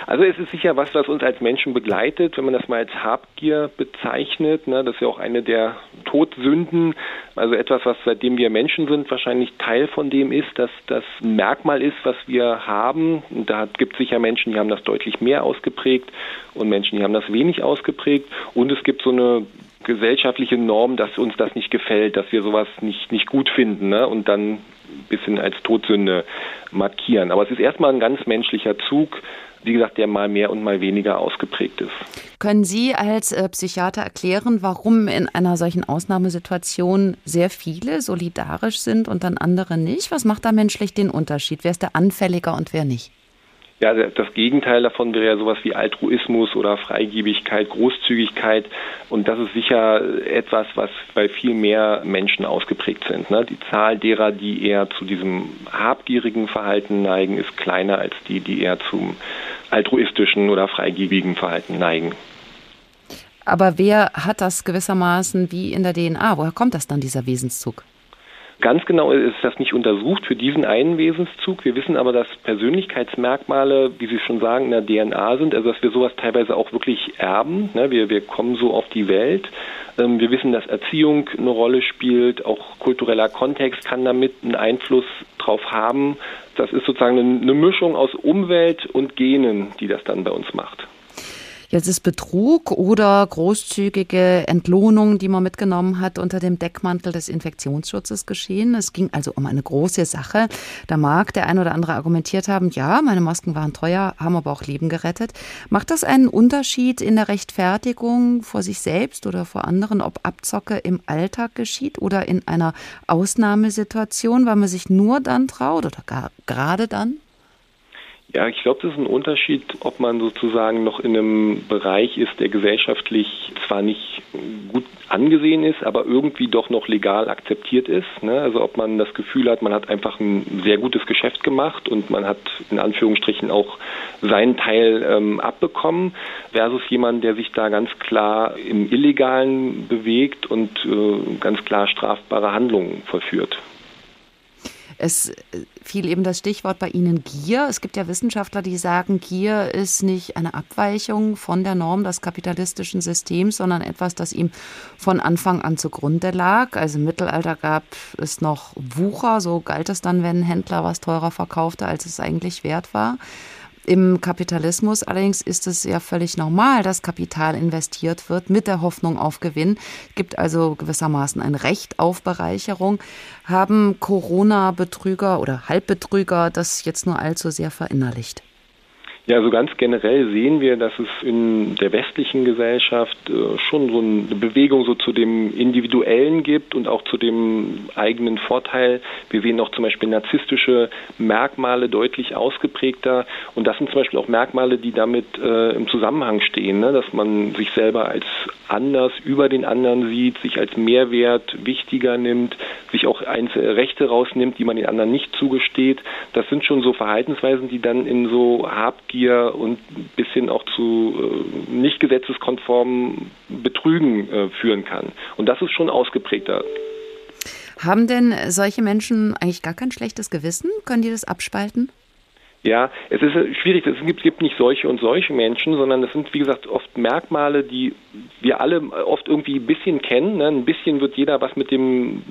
Also es ist sicher was, was uns als Menschen begleitet, wenn man das mal als Habgier bezeichnet. Ne, das ist ja auch eine der Todsünden, also etwas, was seitdem wir Menschen sind, wahrscheinlich Teil von dem ist, dass das Merkmal ist, was wir haben. Und da gibt es sicher Menschen, die haben das deutlich mehr ausgeprägt und Menschen, die haben das wenig ausgeprägt. Und es gibt so eine gesellschaftliche Norm, dass uns das nicht gefällt, dass wir sowas nicht, nicht gut finden ne? und dann bisschen als Todsünde markieren. Aber es ist erstmal ein ganz menschlicher Zug, wie gesagt, der mal mehr und mal weniger ausgeprägt ist. Können Sie als äh, Psychiater erklären, warum in einer solchen Ausnahmesituation sehr viele solidarisch sind und dann andere nicht? Was macht da menschlich den Unterschied? Wer ist der anfälliger und wer nicht? Ja, das Gegenteil davon wäre ja sowas wie Altruismus oder Freigebigkeit, Großzügigkeit. Und das ist sicher etwas, was bei viel mehr Menschen ausgeprägt sind. Ne? Die Zahl derer, die eher zu diesem habgierigen Verhalten neigen, ist kleiner als die, die eher zum altruistischen oder freigebigen Verhalten neigen. Aber wer hat das gewissermaßen wie in der DNA? Woher kommt das dann, dieser Wesenszug? Ganz genau ist das nicht untersucht für diesen einen Wesenszug. Wir wissen aber, dass Persönlichkeitsmerkmale, wie Sie schon sagen, in der DNA sind, also dass wir sowas teilweise auch wirklich erben. Ne? Wir, wir kommen so auf die Welt. Ähm, wir wissen, dass Erziehung eine Rolle spielt, auch kultureller Kontext kann damit einen Einfluss drauf haben. Das ist sozusagen eine Mischung aus Umwelt und Genen, die das dann bei uns macht. Jetzt ist Betrug oder großzügige Entlohnung, die man mitgenommen hat, unter dem Deckmantel des Infektionsschutzes geschehen. Es ging also um eine große Sache. Da mag der ein oder andere argumentiert haben, ja, meine Masken waren teuer, haben aber auch Leben gerettet. Macht das einen Unterschied in der Rechtfertigung vor sich selbst oder vor anderen, ob Abzocke im Alltag geschieht oder in einer Ausnahmesituation, weil man sich nur dann traut oder gar gerade dann? Ja, ich glaube, das ist ein Unterschied, ob man sozusagen noch in einem Bereich ist, der gesellschaftlich zwar nicht gut angesehen ist, aber irgendwie doch noch legal akzeptiert ist. Ne? Also ob man das Gefühl hat, man hat einfach ein sehr gutes Geschäft gemacht und man hat in Anführungsstrichen auch seinen Teil ähm, abbekommen, versus jemand, der sich da ganz klar im Illegalen bewegt und äh, ganz klar strafbare Handlungen vollführt. Es fiel eben das Stichwort bei Ihnen Gier. Es gibt ja Wissenschaftler, die sagen, Gier ist nicht eine Abweichung von der Norm des kapitalistischen Systems, sondern etwas, das ihm von Anfang an zugrunde lag. Also im Mittelalter gab es noch Wucher, so galt es dann, wenn ein Händler was teurer verkaufte, als es eigentlich wert war. Im Kapitalismus allerdings ist es ja völlig normal, dass Kapital investiert wird mit der Hoffnung auf Gewinn. Gibt also gewissermaßen ein Recht auf Bereicherung. Haben Corona-Betrüger oder Halbbetrüger das jetzt nur allzu sehr verinnerlicht? Ja, also ganz generell sehen wir, dass es in der westlichen Gesellschaft äh, schon so eine Bewegung so zu dem Individuellen gibt und auch zu dem eigenen Vorteil. Wir sehen auch zum Beispiel narzisstische Merkmale deutlich ausgeprägter und das sind zum Beispiel auch Merkmale, die damit äh, im Zusammenhang stehen, ne? dass man sich selber als anders über den anderen sieht, sich als Mehrwert wichtiger nimmt, sich auch einzelne Rechte rausnimmt, die man den anderen nicht zugesteht. Das sind schon so Verhaltensweisen, die dann in so Habgier und bis hin auch zu äh, nicht gesetzeskonformen Betrügen äh, führen kann. Und das ist schon ausgeprägter. Haben denn solche Menschen eigentlich gar kein schlechtes Gewissen? Können die das abspalten? Ja, es ist schwierig. Es gibt, gibt nicht solche und solche Menschen, sondern es sind, wie gesagt, oft Merkmale, die wir alle oft irgendwie ein bisschen kennen. Ne? Ein bisschen wird jeder was mit dem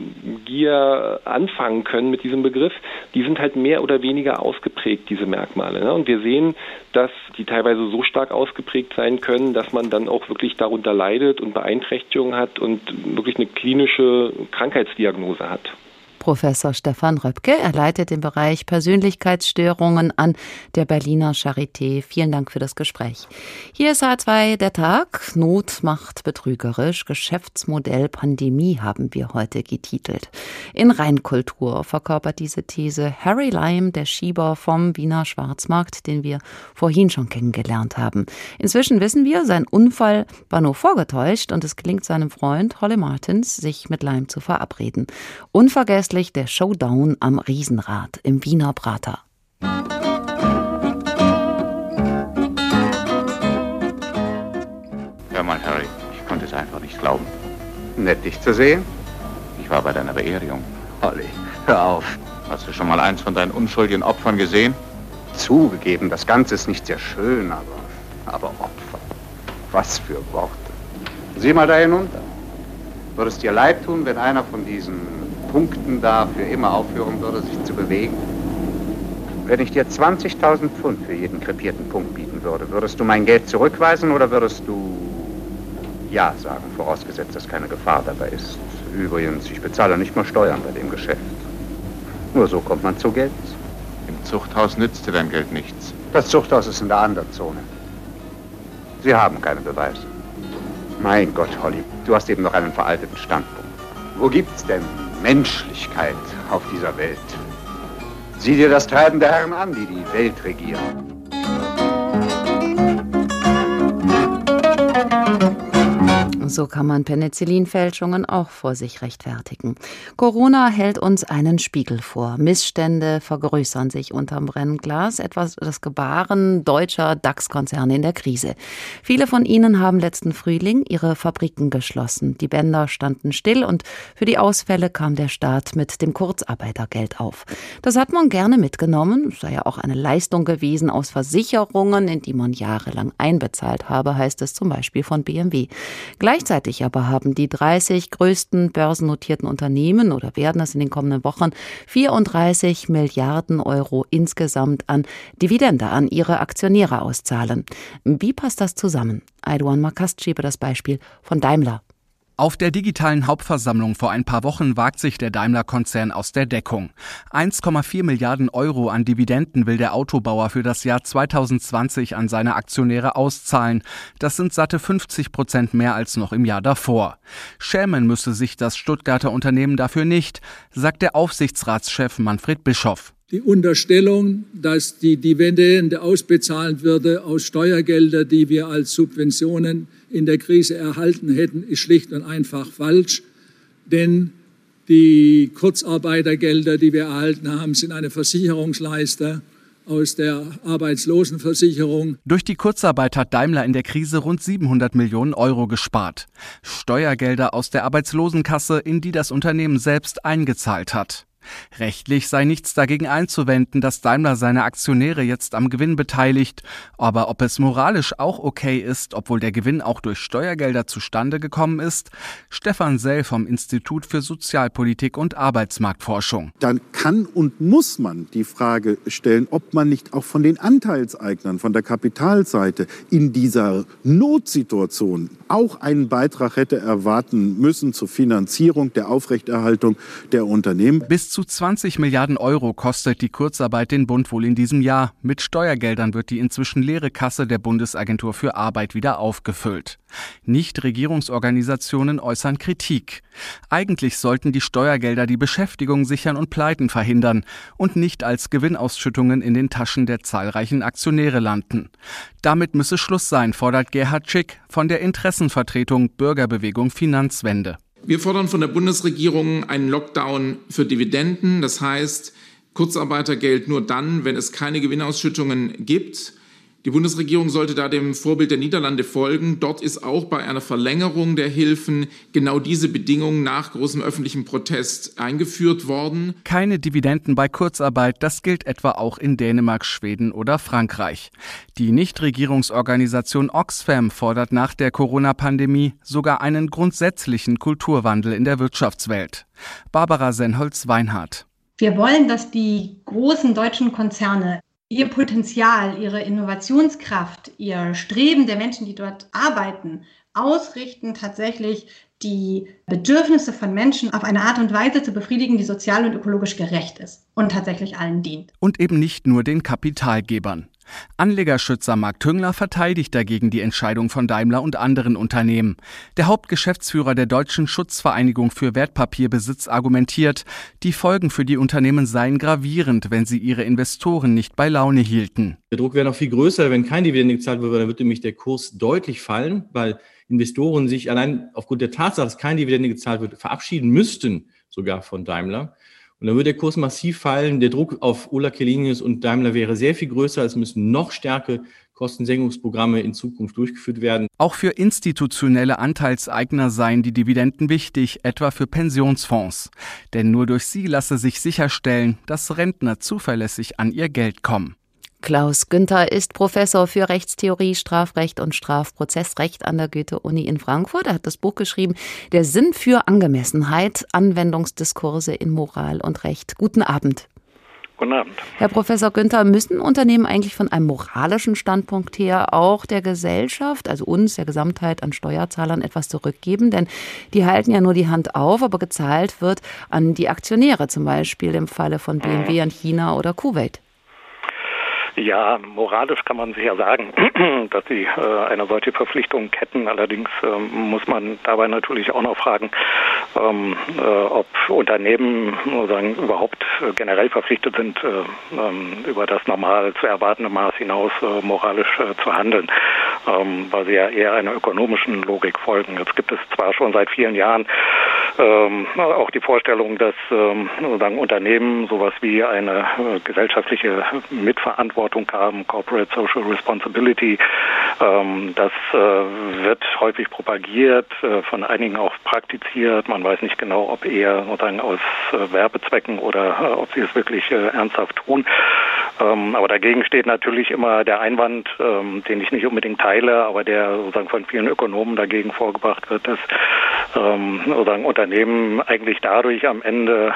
Gier anfangen können, mit diesem Begriff. Die sind halt mehr oder weniger ausgeprägt, diese Merkmale. Ne? Und wir sehen, dass die teilweise so stark ausgeprägt sein können, dass man dann auch wirklich darunter leidet und Beeinträchtigungen hat und wirklich eine klinische Krankheitsdiagnose hat. Professor Stefan Röpke. Er leitet den Bereich Persönlichkeitsstörungen an der Berliner Charité. Vielen Dank für das Gespräch. Hier ist H2 der Tag. Not macht betrügerisch. Geschäftsmodell Pandemie haben wir heute getitelt. In Reinkultur verkörpert diese These Harry Lime, der Schieber vom Wiener Schwarzmarkt, den wir vorhin schon kennengelernt haben. Inzwischen wissen wir, sein Unfall war nur vorgetäuscht und es gelingt seinem Freund Holly Martins, sich mit Lime zu verabreden. Unvergessen anlässlich der Showdown am Riesenrad im Wiener Prater. Hör mal, Harry, ich konnte es einfach nicht glauben. Nett, dich zu sehen. Ich war bei deiner Beerdigung. Holly, hör auf. Hast du schon mal eins von deinen unschuldigen Opfern gesehen? Zugegeben, das Ganze ist nicht sehr schön, aber, aber Opfer. Was für Worte. Sieh mal da hinunter. Würde es dir leid tun, wenn einer von diesen Punkten da für immer aufhören würde, sich zu bewegen? Wenn ich dir 20.000 Pfund für jeden krepierten Punkt bieten würde, würdest du mein Geld zurückweisen oder würdest du Ja sagen, vorausgesetzt, dass keine Gefahr dabei ist? Übrigens, ich bezahle nicht mal Steuern bei dem Geschäft. Nur so kommt man zu Geld. Im Zuchthaus nützt dir dein Geld nichts. Das Zuchthaus ist in der anderen Zone. Sie haben keine Beweise. Mein Gott, Holly, du hast eben noch einen veralteten Standpunkt. Wo gibt's denn Menschlichkeit auf dieser Welt. Sieh dir das Treiben der Herren an, die die Welt regieren. So kann man Penicillinfälschungen auch vor sich rechtfertigen. Corona hält uns einen Spiegel vor. Missstände vergrößern sich unterm Brennglas, etwas das Gebaren deutscher DAX-Konzerne in der Krise. Viele von ihnen haben letzten Frühling ihre Fabriken geschlossen. Die Bänder standen still und für die Ausfälle kam der Staat mit dem Kurzarbeitergeld auf. Das hat man gerne mitgenommen, sei ja auch eine Leistung gewesen aus Versicherungen, in die man jahrelang einbezahlt habe, heißt es zum Beispiel von BMW. Gleich Gleichzeitig aber haben die 30 größten börsennotierten Unternehmen oder werden es in den kommenden Wochen 34 Milliarden Euro insgesamt an Dividende an ihre Aktionäre auszahlen. Wie passt das zusammen? Aiduan Makast schiebe das Beispiel von Daimler. Auf der digitalen Hauptversammlung vor ein paar Wochen wagt sich der Daimler-Konzern aus der Deckung. 1,4 Milliarden Euro an Dividenden will der Autobauer für das Jahr 2020 an seine Aktionäre auszahlen. Das sind satte 50 Prozent mehr als noch im Jahr davor. Schämen müsse sich das Stuttgarter Unternehmen dafür nicht, sagt der Aufsichtsratschef Manfred Bischoff. Die Unterstellung, dass die Dividende ausbezahlt würde aus Steuergelder, die wir als Subventionen in der Krise erhalten hätten, ist schlicht und einfach falsch. Denn die Kurzarbeitergelder, die wir erhalten haben, sind eine Versicherungsleister aus der Arbeitslosenversicherung. Durch die Kurzarbeit hat Daimler in der Krise rund 700 Millionen Euro gespart. Steuergelder aus der Arbeitslosenkasse, in die das Unternehmen selbst eingezahlt hat. Rechtlich sei nichts dagegen einzuwenden, dass Daimler seine Aktionäre jetzt am Gewinn beteiligt, aber ob es moralisch auch okay ist, obwohl der Gewinn auch durch Steuergelder zustande gekommen ist, Stefan Sell vom Institut für Sozialpolitik und Arbeitsmarktforschung. Dann kann und muss man die Frage stellen, ob man nicht auch von den Anteilseignern, von der Kapitalseite in dieser Notsituation auch einen Beitrag hätte erwarten müssen zur Finanzierung der Aufrechterhaltung der Unternehmen. Bis zu 20 Milliarden Euro kostet die Kurzarbeit den Bund wohl in diesem Jahr. Mit Steuergeldern wird die inzwischen leere Kasse der Bundesagentur für Arbeit wieder aufgefüllt. Nichtregierungsorganisationen äußern Kritik. Eigentlich sollten die Steuergelder die Beschäftigung sichern und Pleiten verhindern und nicht als Gewinnausschüttungen in den Taschen der zahlreichen Aktionäre landen. Damit müsse Schluss sein, fordert Gerhard Schick von der Interessenvertretung Bürgerbewegung Finanzwende. Wir fordern von der Bundesregierung einen Lockdown für Dividenden. Das heißt, Kurzarbeitergeld nur dann, wenn es keine Gewinnausschüttungen gibt. Die Bundesregierung sollte da dem Vorbild der Niederlande folgen. Dort ist auch bei einer Verlängerung der Hilfen genau diese Bedingung nach großem öffentlichen Protest eingeführt worden. Keine Dividenden bei Kurzarbeit, das gilt etwa auch in Dänemark, Schweden oder Frankreich. Die Nichtregierungsorganisation Oxfam fordert nach der Corona-Pandemie sogar einen grundsätzlichen Kulturwandel in der Wirtschaftswelt. Barbara Senholz-Weinhardt. Wir wollen, dass die großen deutschen Konzerne ihr Potenzial, ihre Innovationskraft, ihr Streben der Menschen, die dort arbeiten, ausrichten, tatsächlich die Bedürfnisse von Menschen auf eine Art und Weise zu befriedigen, die sozial und ökologisch gerecht ist und tatsächlich allen dient. Und eben nicht nur den Kapitalgebern. Anlegerschützer Marc Tüngler verteidigt dagegen die Entscheidung von Daimler und anderen Unternehmen. Der Hauptgeschäftsführer der Deutschen Schutzvereinigung für Wertpapierbesitz argumentiert, die Folgen für die Unternehmen seien gravierend, wenn sie ihre Investoren nicht bei Laune hielten. Der Druck wäre noch viel größer, wenn kein Dividende gezahlt würde, dann würde nämlich der Kurs deutlich fallen, weil Investoren sich allein aufgrund der Tatsache, dass kein Dividende gezahlt wird, verabschieden müssten, sogar von Daimler. Und dann würde der Kurs massiv fallen. Der Druck auf Ulla Kelinius und Daimler wäre sehr viel größer. Es müssen noch stärkere Kostensenkungsprogramme in Zukunft durchgeführt werden. Auch für institutionelle Anteilseigner seien die Dividenden wichtig, etwa für Pensionsfonds. Denn nur durch sie lasse sich sicherstellen, dass Rentner zuverlässig an ihr Geld kommen. Klaus Günther ist Professor für Rechtstheorie, Strafrecht und Strafprozessrecht an der Goethe-Uni in Frankfurt. Er hat das Buch geschrieben, Der Sinn für Angemessenheit, Anwendungsdiskurse in Moral und Recht. Guten Abend. Guten Abend. Herr Professor Günther, müssen Unternehmen eigentlich von einem moralischen Standpunkt her auch der Gesellschaft, also uns, der Gesamtheit an Steuerzahlern etwas zurückgeben? Denn die halten ja nur die Hand auf, aber gezahlt wird an die Aktionäre, zum Beispiel im Falle von BMW an China oder Kuwait. Ja, moralisch kann man sicher sagen, dass sie äh, eine solche Verpflichtung hätten. Allerdings äh, muss man dabei natürlich auch noch fragen, ähm, äh, ob Unternehmen sagen, überhaupt äh, generell verpflichtet sind, äh, ähm, über das normal zu erwartende Maß hinaus moralisch zu handeln, ähm, weil sie ja eher einer ökonomischen Logik folgen. Jetzt gibt es zwar schon seit vielen Jahren ähm, auch die Vorstellung, dass ähm, sozusagen Unternehmen sowas wie eine äh, gesellschaftliche Mitverantwortung haben, Corporate Social Responsibility. Ähm, das äh, wird häufig propagiert, äh, von einigen auch praktiziert. Man weiß nicht genau, ob eher sozusagen aus äh, Werbezwecken oder äh, ob sie es wirklich äh, ernsthaft tun. Ähm, aber dagegen steht natürlich immer der Einwand, ähm, den ich nicht unbedingt teile, aber der sozusagen von vielen Ökonomen dagegen vorgebracht wird, dass ähm, sozusagen Unternehmen eigentlich dadurch am Ende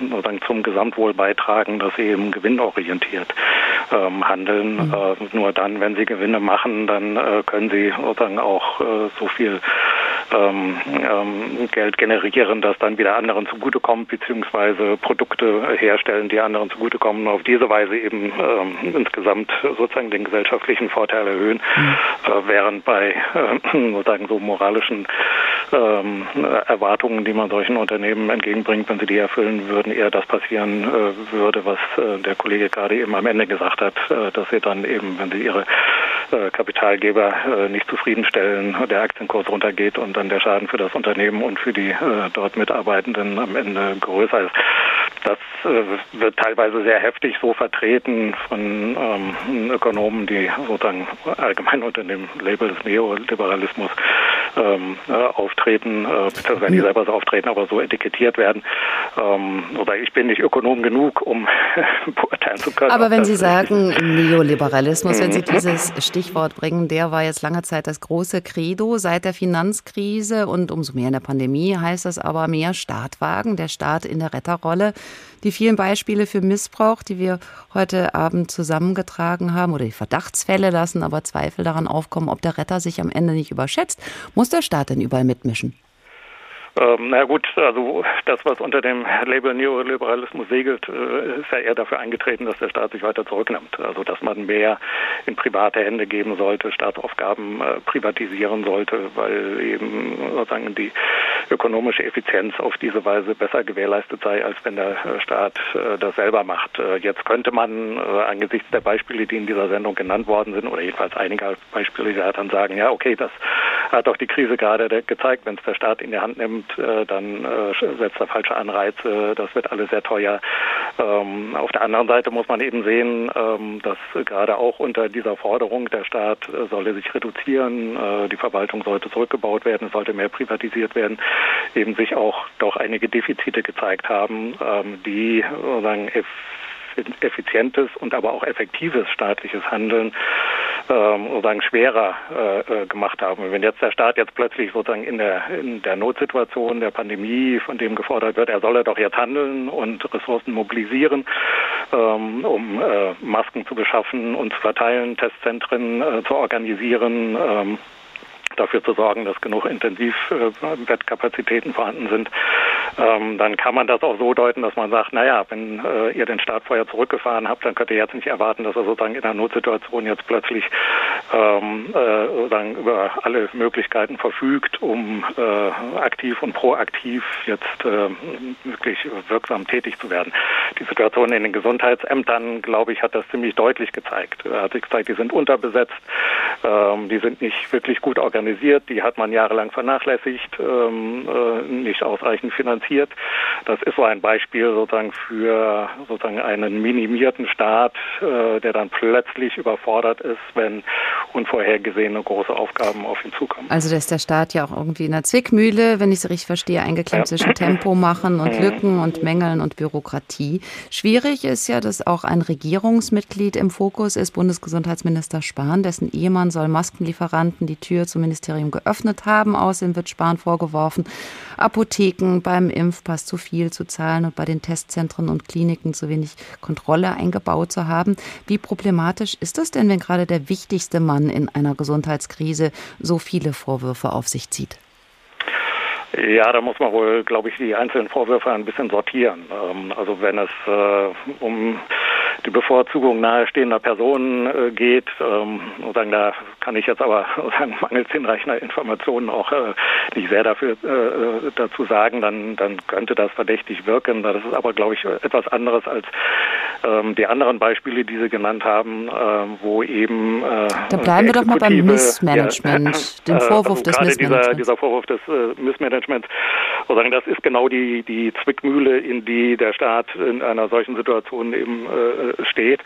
sozusagen zum Gesamtwohl beitragen, dass sie eben gewinnorientiert ähm, handeln. Mhm. Äh, nur dann, wenn sie Gewinne machen, dann äh, können sie sozusagen auch äh, so viel ähm, ähm, Geld generieren, das dann wieder anderen zugutekommt, beziehungsweise Produkte herstellen, die anderen zugutekommen, auf diese Weise eben ähm, insgesamt sozusagen den gesellschaftlichen Vorteil erhöhen, mhm. äh, während bei äh, sozusagen so moralischen ähm, Erwartungen, die man solchen Unternehmen entgegenbringt, wenn sie die erfüllen würden, eher das passieren äh, würde, was äh, der Kollege gerade eben am Ende gesagt hat, äh, dass sie dann eben, wenn sie ihre äh, Kapitalgeber äh, nicht zufriedenstellen, der Aktienkurs runtergeht und dann der Schaden für das Unternehmen und für die äh, dort Mitarbeitenden am Ende größer ist. Das wird teilweise sehr heftig so vertreten von ähm, Ökonomen, die sozusagen allgemein unter dem Label des Neoliberalismus ähm, äh, auftreten, äh, beziehungsweise selber so auftreten, aber so etikettiert werden. Ähm, oder ich bin nicht Ökonom genug, um beurteilen zu können. Aber wenn Sie sagen Neoliberalismus, wenn Sie mhm. dieses Stichwort bringen, der war jetzt lange Zeit das große Credo seit der Finanzkrise und umso mehr in der Pandemie heißt das aber mehr Staatwagen, der Staat in der Retterrolle. Die vielen Beispiele für Missbrauch, die wir heute Abend zusammengetragen haben, oder die Verdachtsfälle lassen aber Zweifel daran aufkommen, ob der Retter sich am Ende nicht überschätzt. Muss der Staat denn überall mitmischen? Ähm, na gut, also das, was unter dem Label Neoliberalismus segelt, äh, ist ja eher dafür eingetreten, dass der Staat sich weiter zurücknimmt. Also dass man mehr in private Hände geben sollte, Staatsaufgaben äh, privatisieren sollte, weil eben sozusagen die ökonomische Effizienz auf diese Weise besser gewährleistet sei, als wenn der äh, Staat äh, das selber macht. Äh, jetzt könnte man äh, angesichts der Beispiele, die in dieser Sendung genannt worden sind, oder jedenfalls einiger Beispiele, ja dann sagen, ja okay, das hat doch die Krise gerade gezeigt, wenn es der Staat in die Hand nimmt, äh, dann äh, setzt er falsche Anreize, das wird alles sehr teuer. Ähm, auf der anderen Seite muss man eben sehen, ähm, dass gerade auch unter dieser Forderung, der Staat äh, solle sich reduzieren, die Verwaltung sollte zurückgebaut werden, sollte mehr privatisiert werden, eben sich auch doch einige Defizite gezeigt haben, ähm, die sozusagen effizientes und aber auch effektives staatliches Handeln ähm, sozusagen schwerer äh, äh, gemacht haben. Wenn jetzt der Staat jetzt plötzlich sozusagen in der in der Notsituation der Pandemie, von dem gefordert wird, er solle doch jetzt handeln und Ressourcen mobilisieren, ähm, um äh, Masken zu beschaffen und zu verteilen, Testzentren äh, zu organisieren, ähm, dafür zu sorgen, dass genug Intensivbettkapazitäten vorhanden sind, ähm, dann kann man das auch so deuten, dass man sagt, naja, wenn äh, ihr den Start vorher zurückgefahren habt, dann könnt ihr jetzt nicht erwarten, dass er sozusagen in einer Notsituation jetzt plötzlich ähm, äh, sozusagen über alle Möglichkeiten verfügt, um äh, aktiv und proaktiv jetzt äh, wirklich wirksam tätig zu werden. Die Situation in den Gesundheitsämtern, glaube ich, hat das ziemlich deutlich gezeigt. Er hat sich gezeigt, die sind unterbesetzt, ähm, die sind nicht wirklich gut organisiert organisiert, die hat man jahrelang vernachlässigt, ähm, äh, nicht ausreichend finanziert. Das ist so ein Beispiel sozusagen für sozusagen einen minimierten Staat, äh, der dann plötzlich überfordert ist, wenn unvorhergesehene große Aufgaben auf ihn zukommen. Also da ist der Staat ja auch irgendwie in der Zwickmühle, wenn ich es richtig verstehe, eingeklemmt ja. zwischen Tempo machen und mhm. Lücken und Mängeln und Bürokratie. Schwierig ist ja, dass auch ein Regierungsmitglied im Fokus ist, Bundesgesundheitsminister Spahn, dessen Ehemann soll Maskenlieferanten die Tür zum Ministerium geöffnet haben. Außerdem wird Spahn vorgeworfen, Apotheken beim Impfpass zu viel zu zahlen und bei den Testzentren und Kliniken zu wenig Kontrolle eingebaut zu haben. Wie problematisch ist das denn, wenn gerade der wichtigste Mann in einer Gesundheitskrise so viele Vorwürfe auf sich zieht? Ja, da muss man wohl, glaube ich, die einzelnen Vorwürfe ein bisschen sortieren. Ähm, also wenn es äh, um die Bevorzugung nahestehender Personen äh, geht. Ähm, sozusagen, da kann ich jetzt aber sozusagen mangels hinreichender Informationen auch äh, nicht sehr dafür äh, dazu sagen, dann, dann könnte das verdächtig wirken. Das ist aber, glaube ich, etwas anderes als ähm, die anderen Beispiele, die Sie genannt haben, äh, wo eben äh, Da bleiben wir doch mal beim Missmanagement, ja, den Vorwurf also des Missmanagements. Dieser, dieser Vorwurf des äh, Missmanagements, sozusagen, das ist genau die, die Zwickmühle, in die der Staat in einer solchen Situation eben äh, steht,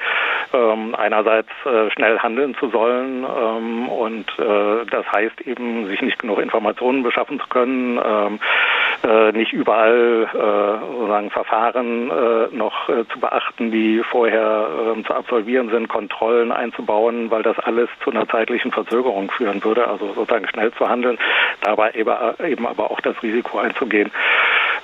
ähm, einerseits äh, schnell handeln zu sollen ähm, und äh, das heißt eben, sich nicht genug Informationen beschaffen zu können, ähm, äh, nicht überall äh, sozusagen Verfahren äh, noch äh, zu beachten, die vorher ähm, zu absolvieren sind, Kontrollen einzubauen, weil das alles zu einer zeitlichen Verzögerung führen würde, also sozusagen schnell zu handeln, dabei eben, eben aber auch das Risiko einzugehen,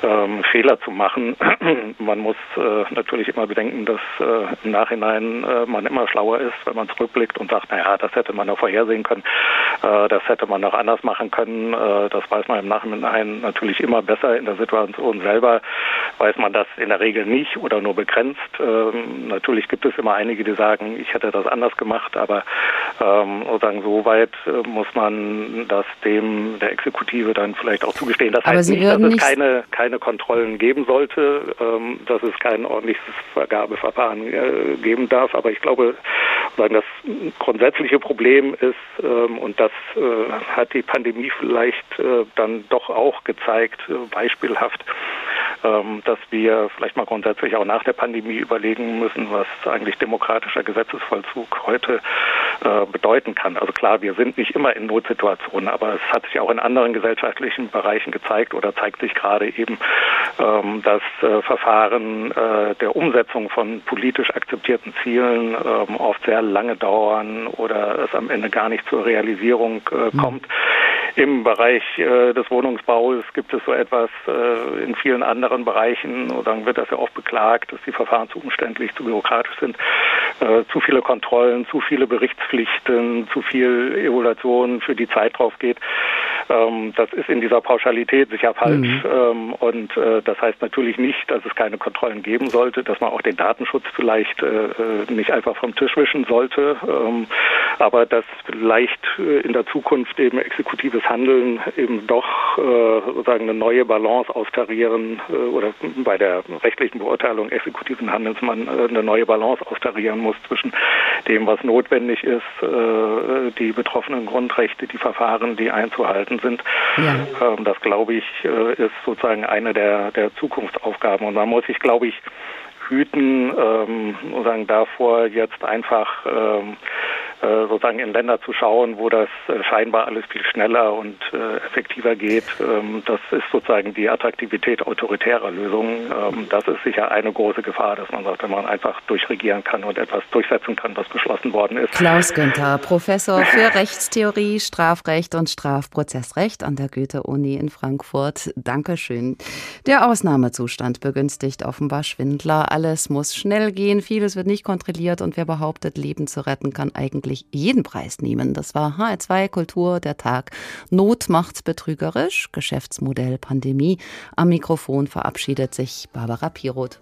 ähm, Fehler zu machen. man muss äh, natürlich immer bedenken, dass äh, im Nachhinein äh, man immer schlauer ist, wenn man zurückblickt und sagt, naja, das hätte man noch vorhersehen können, äh, das hätte man noch anders machen können. Äh, das weiß man im Nachhinein natürlich immer besser. In der Situation selber weiß man das in der Regel nicht oder nur begrenzt. Ähm, natürlich gibt es immer einige, die sagen, ich hätte das anders gemacht, aber ähm, sozusagen so weit äh, muss man das dem der Exekutive dann vielleicht auch zugestehen. Das aber heißt Sie nicht, dass es nicht keine, keine Kontrollen geben sollte, ähm, dass es kein ordentliches Vergabeverfahren äh, geben darf. Aber ich glaube, sagen, das grundsätzliche Problem ist, ähm, und das äh, hat die Pandemie vielleicht äh, dann doch auch gezeigt, äh, beispielhaft, dass wir vielleicht mal grundsätzlich auch nach der Pandemie überlegen müssen, was eigentlich demokratischer Gesetzesvollzug heute äh, bedeuten kann. Also klar, wir sind nicht immer in Notsituationen, aber es hat sich auch in anderen gesellschaftlichen Bereichen gezeigt oder zeigt sich gerade eben, ähm, dass äh, Verfahren äh, der Umsetzung von politisch akzeptierten Zielen ähm, oft sehr lange dauern oder es am Ende gar nicht zur Realisierung hm. kommt. Im Bereich äh, des Wohnungsbaus gibt es so etwas äh, in vielen anderen Bereichen, und dann wird das ja oft beklagt, dass die Verfahren zu umständlich, zu bürokratisch sind, äh, zu viele Kontrollen, zu viele Berichtspflichten, zu viel Evaluation, für die Zeit drauf geht. Ähm, das ist in dieser Pauschalität sicher falsch. Mhm. Ähm, und äh, das heißt natürlich nicht, dass es keine Kontrollen geben sollte, dass man auch den Datenschutz vielleicht äh, äh nicht einfach vom Tisch wischen sollte, ähm, aber dass vielleicht äh, in der Zukunft eben exekutives Handeln eben doch äh, sozusagen eine neue Balance austarieren oder bei der rechtlichen Beurteilung exekutiven Handelns man eine neue Balance austarieren muss zwischen dem, was notwendig ist, die betroffenen Grundrechte, die Verfahren, die einzuhalten sind. Ja. Ähm, das glaube ich ist sozusagen eine der, der Zukunftsaufgaben und man muss sich, glaube ich, hüten, ähm, sozusagen davor jetzt einfach ähm, äh, sozusagen in Länder zu schauen, wo das äh, scheinbar alles viel schneller und äh, effektiver geht. Ähm, das ist sozusagen die Attraktivität autoritärer Lösungen. Ähm, das ist sicher eine große Gefahr, dass man sagt, wenn man einfach durchregieren kann und etwas durchsetzen kann, was beschlossen worden ist. Klaus Günther, Professor für Rechtstheorie, Strafrecht und Strafprozessrecht an der Goethe-Uni in Frankfurt. Dankeschön. Der Ausnahmezustand begünstigt offenbar Schwindler. Alles muss schnell gehen, vieles wird nicht kontrolliert und wer behauptet, Leben zu retten, kann eigentlich wirklich jeden Preis nehmen. Das war HR2 Kultur der Tag. Not macht betrügerisch, Geschäftsmodell Pandemie. Am Mikrofon verabschiedet sich Barbara Piroth.